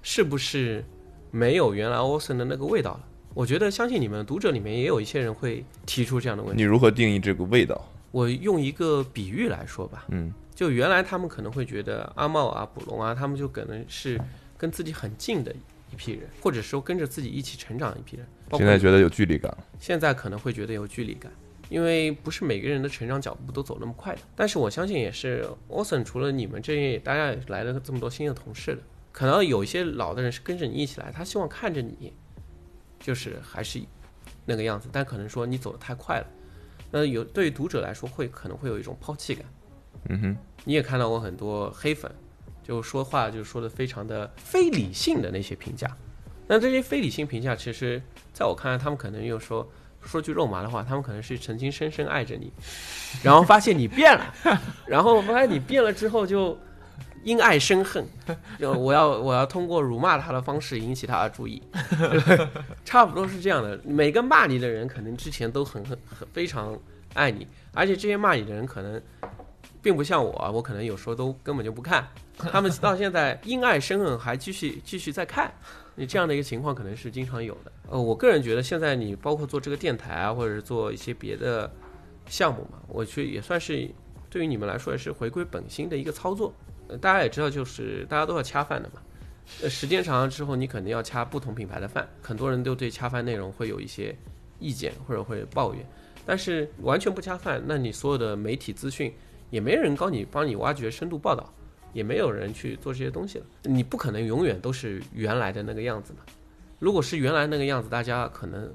是不是没有原来 Austin 的那个味道了？我觉得相信你们读者里面也有一些人会提出这样的问题。你如何定义这个味道？我用一个比喻来说吧，嗯就原来他们可能会觉得阿茂啊、捕龙啊，他们就可能是跟自己很近的一批人，或者说跟着自己一起成长的一批人。现在觉得有距离感了。现在可能会觉得有距离感，因为不是每个人的成长脚步都走那么快的。但是我相信也是 Austin 除了你们这一大家也来了这么多新的同事的，可能有一些老的人是跟着你一起来，他希望看着你，就是还是那个样子，但可能说你走得太快了，那有对于读者来说会可能会有一种抛弃感。嗯哼，你也看到过很多黑粉，就说话就说的非常的非理性的那些评价。那这些非理性评价，其实在我看来，他们可能又说说句肉麻的话，他们可能是曾经深深爱着你，然后发现你变了，然后发现你变了之后就因爱生恨，就我要我要通过辱骂他的方式引起他的注意，差不多是这样的。每个骂你的人，可能之前都很很很非常爱你，而且这些骂你的人可能。并不像我，我可能有时候都根本就不看，他们到现在因爱生恨，还继续继续在看，你这样的一个情况可能是经常有的。呃，我个人觉得现在你包括做这个电台啊，或者是做一些别的项目嘛，我觉得也算是对于你们来说也是回归本心的一个操作。呃，大家也知道，就是大家都要恰饭的嘛。呃，时间长了之后，你肯定要掐不同品牌的饭，很多人都对恰饭内容会有一些意见或者会抱怨，但是完全不恰饭，那你所有的媒体资讯。也没人帮你帮你挖掘深度报道，也没有人去做这些东西了。你不可能永远都是原来的那个样子嘛。如果是原来那个样子，大家可能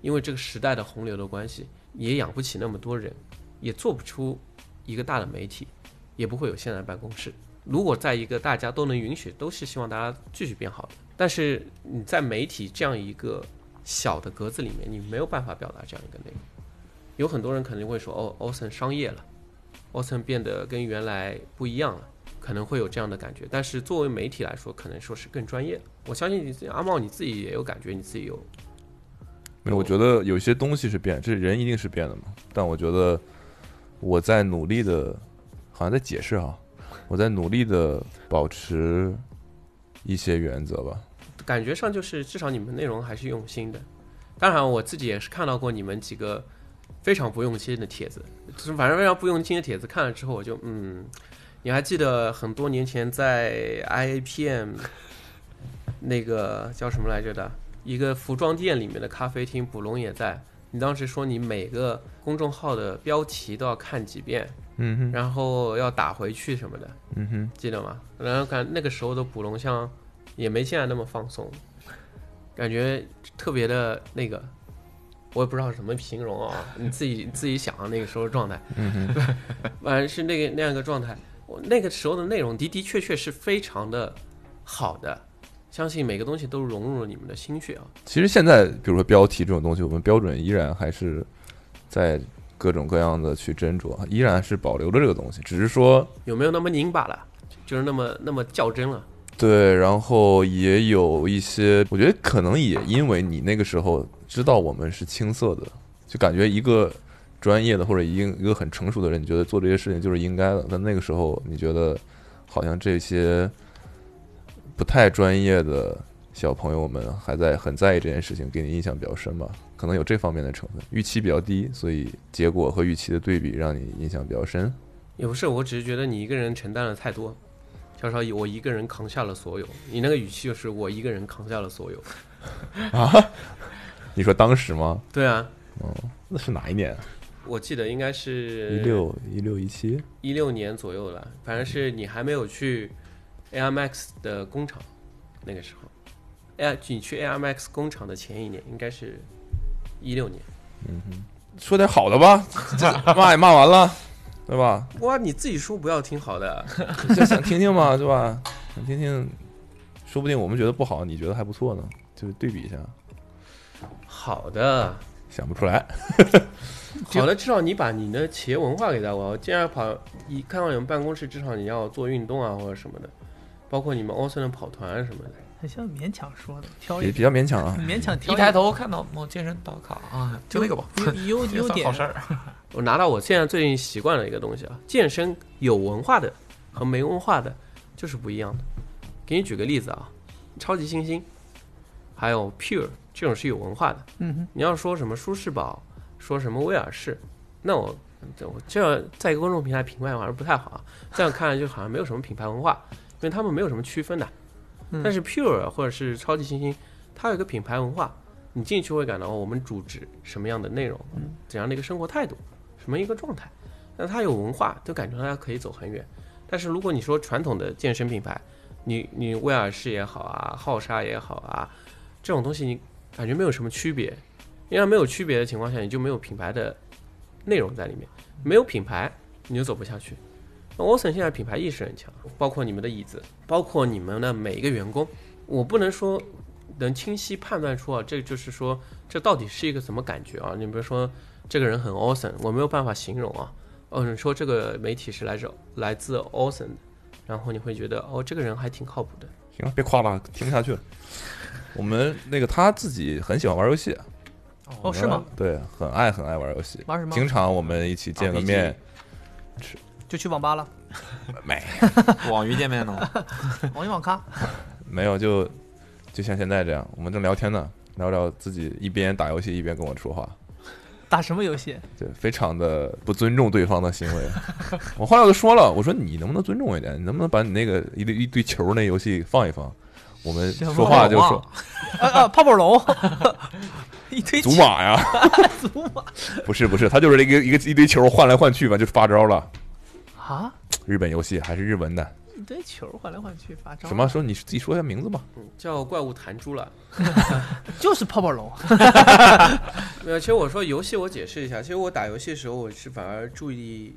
因为这个时代的洪流的关系，也养不起那么多人，也做不出一个大的媒体，也不会有现在办公室。如果在一个大家都能允许，都是希望大家继续变好的。但是你在媒体这样一个小的格子里面，你没有办法表达这样一个内容。有很多人肯定会说，哦奥森商业了奥森变得跟原来不一样了，可能会有这样的感觉。但是作为媒体来说，可能说是更专业的。我相信你自己阿茂你自己也有感觉，你自己有没有，我觉得有些东西是变，这人一定是变的嘛。但我觉得我在努力的，好像在解释啊，我在努力的保持一些原则吧。感觉上就是至少你们内容还是用心的。当然，我自己也是看到过你们几个非常不用心的帖子，就是反正非常不用心的帖子，看了之后我就嗯，你还记得很多年前在 IAPM 那个叫什么来着的一个服装店里面的咖啡厅，捕龙也在。你当时说你每个公众号的标题都要看几遍，嗯哼，然后要打回去什么的，嗯哼，记得吗？然后感那个时候的捕龙像也没现在那么放松，感觉特别的那个，我也不知道怎么形容啊，你自己自己想啊那个时候的状态，嗯哼，反正是那个那样一个状态。我那个时候的内容的的确确是非常的好的，相信每个东西都融入了你们的心血啊。其实现在，比如说标题这种东西，我们标准依然还是在各种各样的去斟酌，依然是保留着这个东西，只是说有没有那么拧巴了？就是那么那么较真了。对，然后也有一些，我觉得可能也因为你那个时候知道我们是青涩的，就感觉一个专业的或者一个一个很成熟的人，你觉得做这些事情就是应该的。但那个时候你觉得好像这些不太专业的小朋友们还在很在意这件事情，给你印象比较深吧？可能有这方面的成分，预期比较低，所以结果和预期的对比让你印象比较深。也不是，我只是觉得你一个人承担了太多，小少我一个人扛下了所有。你那个语气就是我一个人扛下了所有。啊你说当时吗？对啊，那是哪一年？我记得应该是一是六一六一七？一六年左右了，反正是你还没有去 Air Max 的工厂那个时候。Air 你去 Air Max 工厂的前一年应该是一六年。嗯哼说点好的吧，这 骂也骂完了，对吧？哇，你自己说不要听好的，就想听听嘛，对吧？想听听，说不定我们觉得不好，你觉得还不错呢，就是对比一下。好的，想不出来，好的，至少你把你的企业文化给带过来。我既然跑一看到你们办公室，至少你要做运动啊或者什么的，包括你们 Austin 的跑团什么的。很像勉强说的，挑也比较勉强啊。勉强挑一抬头看到某健身打卡啊，就那个吧，优优点 算好事儿。我拿到我现在最近习惯了一个东西啊，健身有文化的和没文化的就是不一样的。给你举个例子啊，超级星星，还有 Pure 这种是有文化的。嗯哼，你要说什么舒适宝，说什么威尔士，那我这我这样在一个公众平台评判好像不太好啊。这样看来就好像没有什么品牌文化，因为他们没有什么区分的。嗯但是 Pure 或者是超级星星，它有一个品牌文化，你进去会感到哦我们主旨什么样的内容，怎样的一个生活态度，什么一个状态。那它有文化，就感觉它可以走很远。但是如果你说传统的健身品牌，你你威尔士也好啊，浩沙也好啊，这种东西你感觉没有什么区别，因为没有区别的情况下，你就没有品牌的内容在里面，没有品牌你就走不下去。那 Olsen 现在品牌意识很强，包括你们的椅子，包括你们的每一个员工，我不能说能清晰判断出啊，这就是说这到底是一个什么感觉啊？你比如说这个人很 Olsen，我没有办法形容啊。哦，你说这个媒体是来自来自 Olsen 的，然后你会觉得哦，这个人还挺靠谱的。行了，别夸了，听不下去了。我们那个他自己很喜欢玩游戏，哦是吗？对，很爱很爱玩游戏，玩什么？经常我们一起见个面，吃就去网吧了，没 网鱼见面呢，网鱼网咖。没有就就像现在这样，我们正聊天呢，聊聊自己一边打游戏一边跟我说话，打什么游戏？对，非常的不尊重对方的行为。我后来我就说了，我说你能不能尊重我一点？你能不能把你那个一堆一堆球那游戏放一放？我们说话就忘说了 啊啊，泡泡龙，一堆祖玛呀，祖玛不是不是，他就是一个一个一堆球换来换去吧，就发招了。啊，日本游戏还是日文的，一堆球换来换去发招。什么？？说你自己说一下名字吧。嗯，叫怪物弹珠了。就是泡泡龙。没有，其实我说游戏，我解释一下。其实我打游戏的时候，我是反而注意力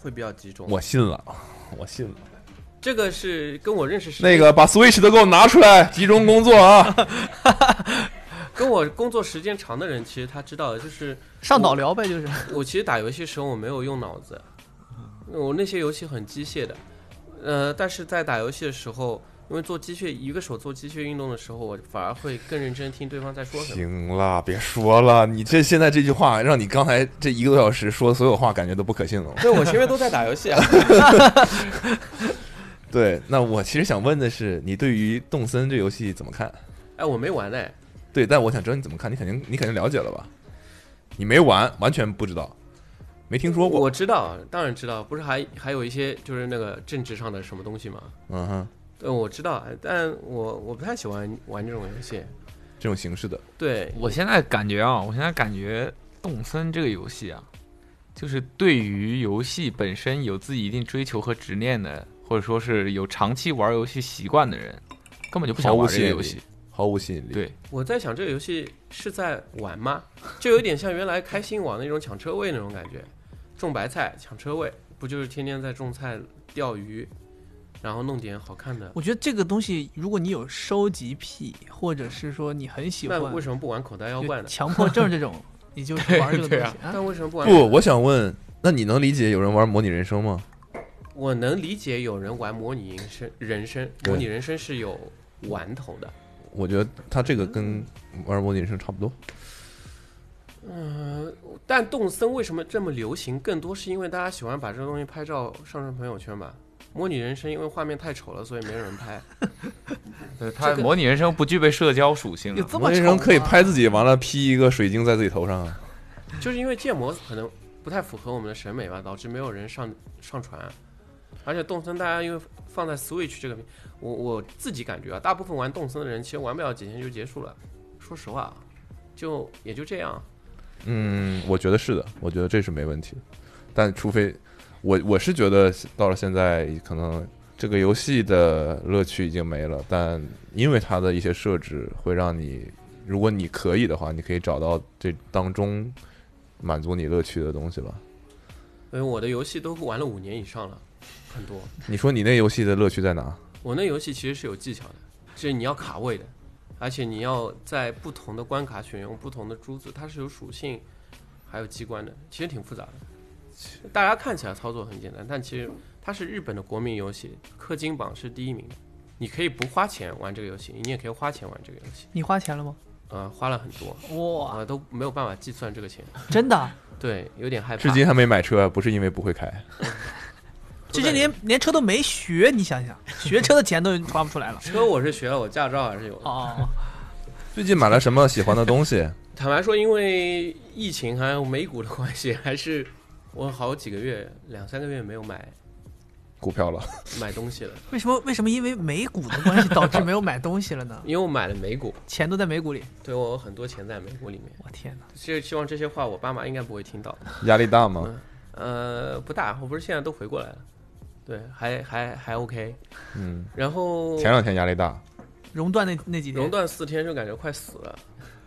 会比较集中。我信了，我信了。这个是跟我认识时那个把 Switch 都给我拿出来，集中工作啊！跟我工作时间长的人，其实他知道的，就是上脑聊呗，就是。我其实打游戏时候我没有用脑子，我那些游戏很机械的，呃，但是在打游戏的时候，因为做机械一个手做机械运动的时候，我反而会更认真听对方在说什么。行了，别说了，你这现在这句话让你刚才这一个多小时说的所有话，感觉都不可信了。对，我前面都在打游戏啊。对，那我其实想问的是，你对于动森这游戏怎么看？哎，我没玩哎。对，但我想知道你怎么看，你肯定你肯定了解了吧？你没玩，完全不知道，没听说过。我知道，当然知道，不是还还有一些就是那个政治上的什么东西吗？嗯哼，对，我知道，但我我不太喜欢玩这种游戏，这种形式的。对，我现在感觉啊，我现在感觉动森这个游戏啊，就是对于游戏本身有自己一定追求和执念的，或者说是有长期玩游戏习惯的人，根本就不想玩这个游戏。毫无吸引力。，对，我在想这个游戏是在玩吗？就有点像原来开心网那种抢车位那种感觉，种白菜抢车位，不就是天天在种菜、钓鱼，然后弄点好看的？我觉得这个东西，如果你有收集癖，或者是说你很喜欢那为什么不玩口袋妖怪呢？强迫症这种，你就 去玩这个东西啊。但为什么不玩？不，我想问，那你能理解有人玩模拟人生吗？我能理解有人玩模拟人生，人生模拟人生是有玩头的。我觉得他这个跟玩模拟人生差不多。嗯，但动森为什么这么流行？更多是因为大家喜欢把这个东西拍照上传朋友圈吧。模拟人生因为画面太丑了，所以没有人拍。对他模拟人生不具备社交属性模拟人生可以拍自己，完了 P 一个水晶在自己头上啊。就是因为建模可能不太符合我们的审美吧，导致没有人上上传。而且动森大家因为放在 Switch 这个，我我自己感觉啊，大部分玩动森的人其实玩不了几天就结束了。说实话，就也就这样。嗯，我觉得是的，我觉得这是没问题的。但除非我我是觉得到了现在，可能这个游戏的乐趣已经没了，但因为它的一些设置会让你，如果你可以的话，你可以找到这当中满足你乐趣的东西吧。因为我的游戏都玩了五年以上了，很多。你说你那游戏的乐趣在哪？我那游戏其实是有技巧的，就是你要卡位的，而且你要在不同的关卡选用不同的珠子，它是有属性，还有机关的，其实挺复杂的。大家看起来操作很简单，但其实它是日本的国民游戏，氪金榜是第一名。你可以不花钱玩这个游戏，你也可以花钱玩这个游戏。你花钱了吗？呃，花了很多，哇，啊、都没有办法计算这个钱。真的啊，对，有点害怕。至今还没买车，不是因为不会开。至今连连车都没学，你想想，学车的钱都花不出来了。车我是学了，我驾照还是有的。哦，最近买了什么喜欢的东西？坦白说，因为疫情还有美股的关系，还是我好几个月、两三个月没有买股票了。买东西了，为什么为什么因为美股的关系导致没有买东西了呢？因为我买了美股，钱都在美股里，对我有很多钱在美股里面。我天哪！其实希望这些话我爸妈应该不会听到。压力大吗？呃，不大，我不是现在都回过来了，对，还还还 OK。嗯，然后前两天压力大。熔断那那几天，熔断四天就感觉快死了，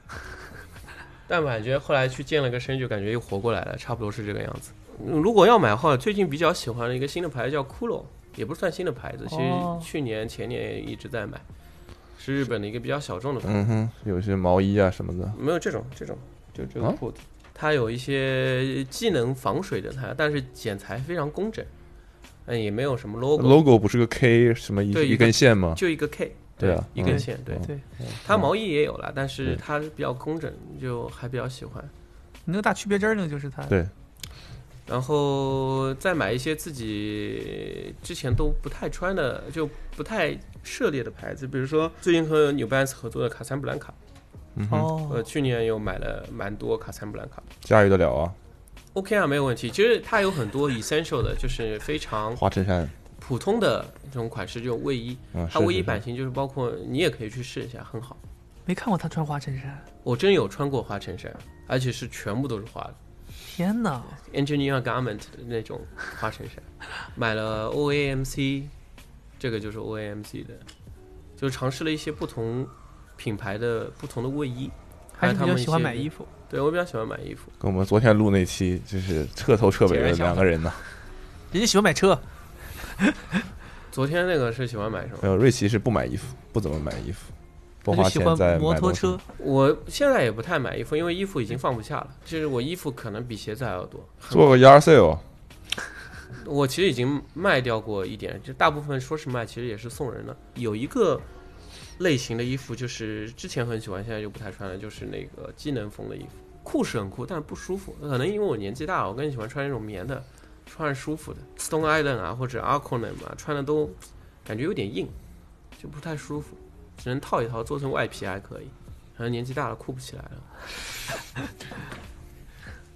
但感觉后来去健了个身，就感觉又活过来了，差不多是这个样子。嗯如果要买的话，最近比较喜欢的一个新的牌子叫骷髅，也不算新的牌子，其实哦去年前年也一直在买，是日本的一个比较小众的牌子，嗯哼，有些毛衣啊什么的。没有这种这种，就这个啊裤子，它有一些既能防水的它，但是剪裁非常工整，嗯，也没有什么 logo，logo 不是个 K 什么一一根线吗？就一个 K，对啊嗯一根线，对，对它毛衣也有了，但是对它比较工整，就还比较喜欢。你那个大区别针儿那个就是它。对然后再买一些自己之前都不太穿的，就不太涉猎的牌子，比如说最近和 New Balance 合作的卡萨布兰卡，嗯哼，呃，哦，去年又买了蛮多卡萨布兰卡驾驭得了啊。，OK 啊，没有问题。其实它有很多 essential 的，就是非常花衬衫，普通的这种款式，这种卫衣，嗯，它卫衣是是是版型就是包括你也可以去试一下，很好。没看过他穿花衬衫，我真有穿过花衬衫，而且是全部都是花的。天哪！engineer garment 的那种花衬衫，买了 OAMC，这个就是 OAMC 的，就尝试了一些不同品牌的不同的卫衣，还有他们还是比较喜欢买衣服。对我比较喜欢买衣服，跟我们昨天录那期就是彻头彻尾的两个人呢。人家喜欢买车，昨天那个是喜欢买什么？没有，瑞奇是不买衣服，不怎么买衣服。不花钱在摩托车，我现在也不太买衣服，因为衣服已经放不下了。就是我衣服可能比鞋子还要多。做个 yard sale，我其实已经卖掉过一点，就大部分说是卖，其实也是送人的。有一个类型的衣服，就是之前很喜欢，现在就不太穿了，就是那个机能风的衣服，酷是很酷，但是不舒服。可能因为我年纪大了，我更喜欢穿那种棉的，穿着舒服的。Stone Island 啊，或者 Arconem 啊，穿的都感觉有点硬，就不太舒服，只能套一套，做成外皮还可以。可能年纪大了，酷不起来了。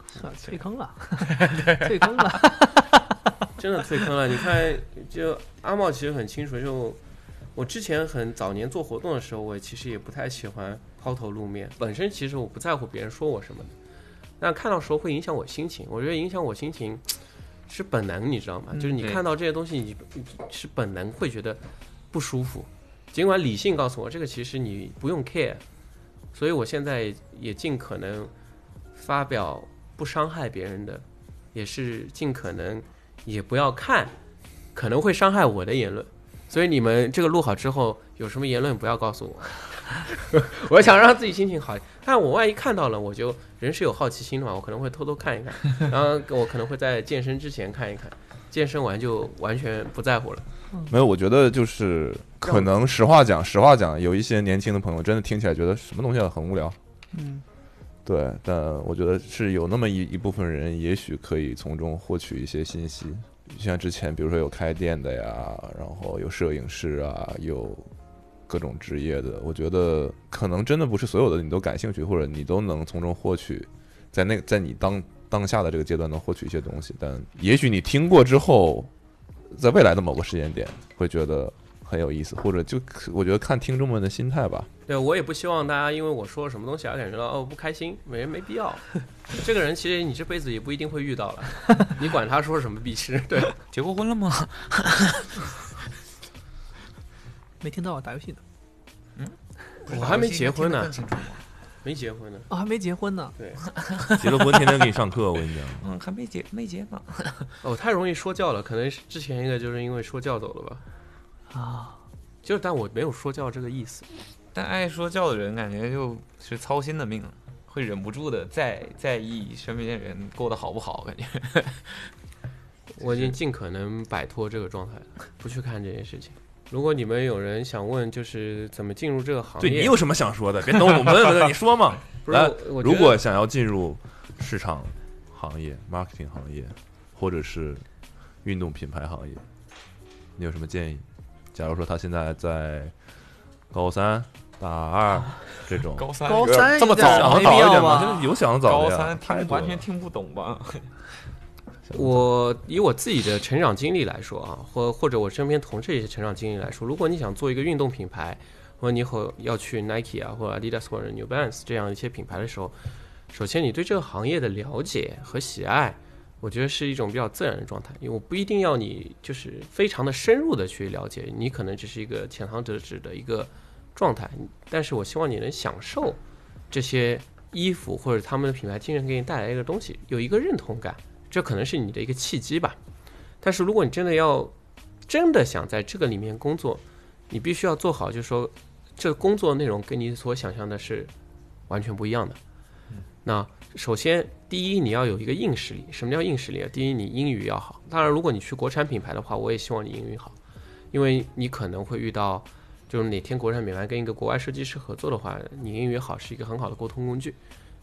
算了退坑了，退坑了。真的退坑了。你看，就阿茂其实很清楚，就我之前很早年做活动的时候，我其实也不太喜欢抛头露面。本身其实我不在乎别人说我什么的，但看到时候会影响我心情。我觉得影响我心情是本能，你知道吗？就是你看到这些东西，你你是本能会觉得不舒服，尽管理性告诉我这个其实你不用 care。所以我现在也尽可能发表不伤害别人的，也是尽可能也不要看可能会伤害我的言论。所以你们这个录好之后，有什么言论不要告诉我。我想让自己心情好，但我万一看到了，我就人是有好奇心的嘛，我可能会偷偷看一看，然后我可能会在健身之前看一看，健身完就完全不在乎了。没有，我觉得就是可能实话讲，实话讲，有一些年轻的朋友真的听起来觉得什么东西啊很无聊，嗯，对，但我觉得是有那么一一部分人，也许可以从中获取一些信息。像之前，比如说有开店的呀，然后有摄影师啊，有各种职业的，我觉得可能真的不是所有的你都感兴趣，或者你都能从中获取，在那在你当当下的这个阶段能获取一些东西。但也许你听过之后，在未来的某个时间点会觉得很有意思，或者就我觉得看听众们的心态吧。对我也不希望大家因为我说了什么东西而感觉到哦不开心，没没必要。这个人其实你这辈子也不一定会遇到了，你管他说什么必是。对，结过婚了吗？没听到我打游戏的，我还没结婚呢没结婚呢。哦，还没结婚呢。对，结了婚天天给你上课，我跟你讲。嗯，还没结没结呢。哦，太容易说教了，可能是之前一个就是因为说教走了吧。啊，就是，但我没有说教这个意思。但爱说教的人，感觉就是操心的命，会忍不住的在在意身边的人过得好不好，感觉。我已经尽可能摆脱这个状态了，不去看这件事情。如果你们有人想问，就是怎么进入这个行业，对你有什么想说的？别等我们问问，你说嘛。不是来如果想要进入市场行业、marketing 行业，或者是运动品牌行业，你有什么建议？假如说他现在在高三、大二这种，高三高三这么早想的没必要早一点嘛，吧就是有想的早高的呀三听太完全听不懂吧？我以我自己的成长经历来说啊，或或者我身边同事一些成长经历来说，如果你想做一个运动品牌，或者你以后要去 Nike 啊，或者 Adidas 或者 New Balance 这样一些品牌的时候，首先你对这个行业的了解和喜爱，我觉得是一种比较自然的状态。因为我不一定要你就是非常的深入的去了解，你可能只是一个浅尝辄止的一个状态，但是我希望你能享受这些衣服或者他们的品牌精神给你带来一个东西，有一个认同感。这可能是你的一个契机吧。但是如果你真的要真的想在这个里面工作，你必须要做好，就是说这个工作内容跟你所想象的是完全不一样的。那首先，第一，你要有一个硬实力。什么叫硬实力啊？第一，你英语要好。当然，如果你去国产品牌的话，我也希望你英语好，因为你可能会遇到，就是哪天国产品牌跟一个国外设计师合作的话，你英语好是一个很好的沟通工具。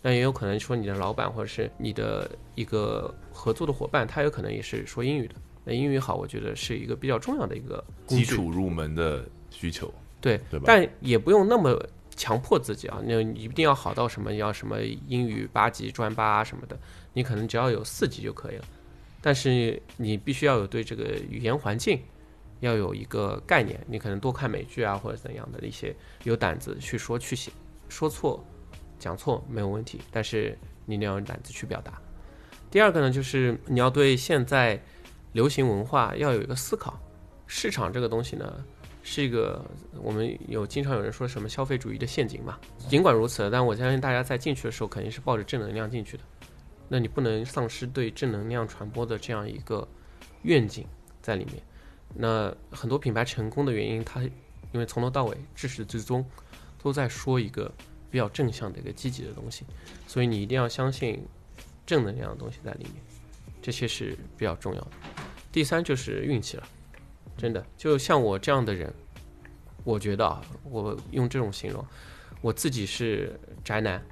但也有可能说你的老板或者是你的一个合作的伙伴，他有可能也是说英语的。那英语好，我觉得是一个比较重要的一个基础入门的需求，对，对吧？但也不用那么强迫自己啊，那一定要好到什么要什么英语八级专八啊什么的，你可能只要有四级就可以了。但是你必须要有对这个语言环境要有一个概念，你可能多看美剧啊或者怎样的一些，有胆子去说去写，说错讲错没有问题，但是你得有胆子去表达。第二个呢，就是你要对现在流行文化要有一个思考，市场这个东西呢。是一个我们有经常有人说什么消费主义的陷阱嘛。尽管如此，但我相信大家在进去的时候肯定是抱着正能量进去的。那你不能丧失对正能量传播的这样一个愿景在里面。那很多品牌成功的原因，它因为从头到尾至始至终都在说一个比较正向的一个积极的东西，所以你一定要相信正能量的东西在里面，这些是比较重要的。第三就是运气了，真的，就像我这样的人，我觉得啊，我用这种形容，我自己是宅男，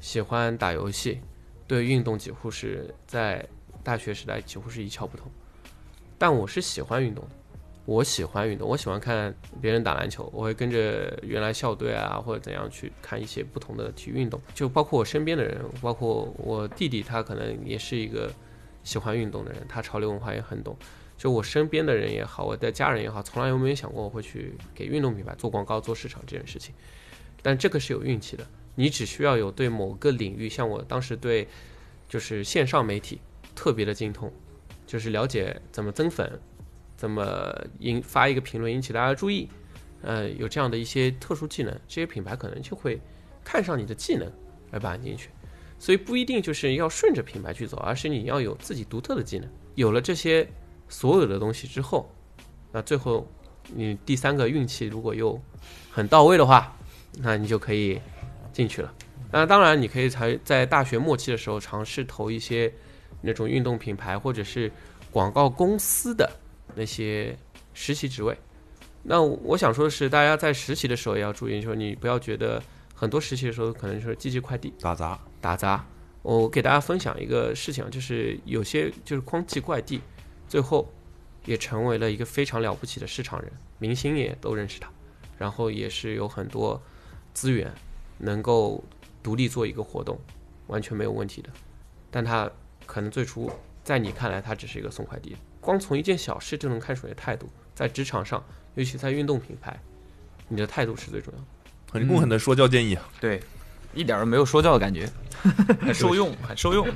喜欢打游戏，对运动几乎是在大学时代几乎是一窍不通，但我是喜欢运动的。我喜欢运动，我喜欢看别人打篮球，我会跟着原来校队啊或者怎样去看一些不同的体育运动，就包括我身边的人，包括我弟弟，他可能也是一个喜欢运动的人，他潮流文化也很懂。就我身边的人也好，我的家人也好，从来有没有想过我会去给运动品牌做广告、做市场这件事情。但这个是有运气的，你只需要有对某个领域，像我当时对就是线上媒体特别的精通，就是了解怎么增粉。怎么引发一个评论引起大家注意？呃，有这样的一些特殊技能，这些品牌可能就会看上你的技能来把你进去。所以不一定就是要顺着品牌去走，而是你要有自己独特的技能。有了这些所有的东西之后，那最后你第三个运气如果又很到位的话，那你就可以进去了。那当然，你可以才在大学末期的时候尝试投一些那种运动品牌或者是广告公司的。那些实习职位，那我想说的是，大家在实习的时候也要注意，说你不要觉得很多实习的时候可能是寄寄快递打杂打杂。我给大家分享一个事情，就是有些就是光寄快递，最后也成为了一个非常了不起的市场人，明星也都认识他，然后也是有很多资源能够独立做一个活动，完全没有问题的。但他可能最初在你看来，他只是一个送快递。光从一件小事就能看出来态度，在职场上，尤其在运动品牌，你的态度是最重要的。很中肯的说教建议啊，对，一点都没有说教的感觉，很受用，很受用。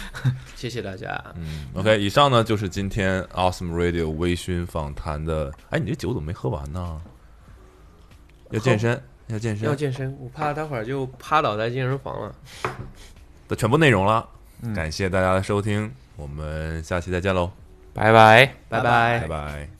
谢谢大家。嗯，OK，以上呢就是今天 Awesome Radio 微醺访谈的。哎，你这酒怎么没喝完呢？要健身，要健身，要健身，我怕待会儿就趴倒在健身房了。的全部内容了，感谢大家的收听，我们下期再见喽。拜拜，拜拜，拜拜。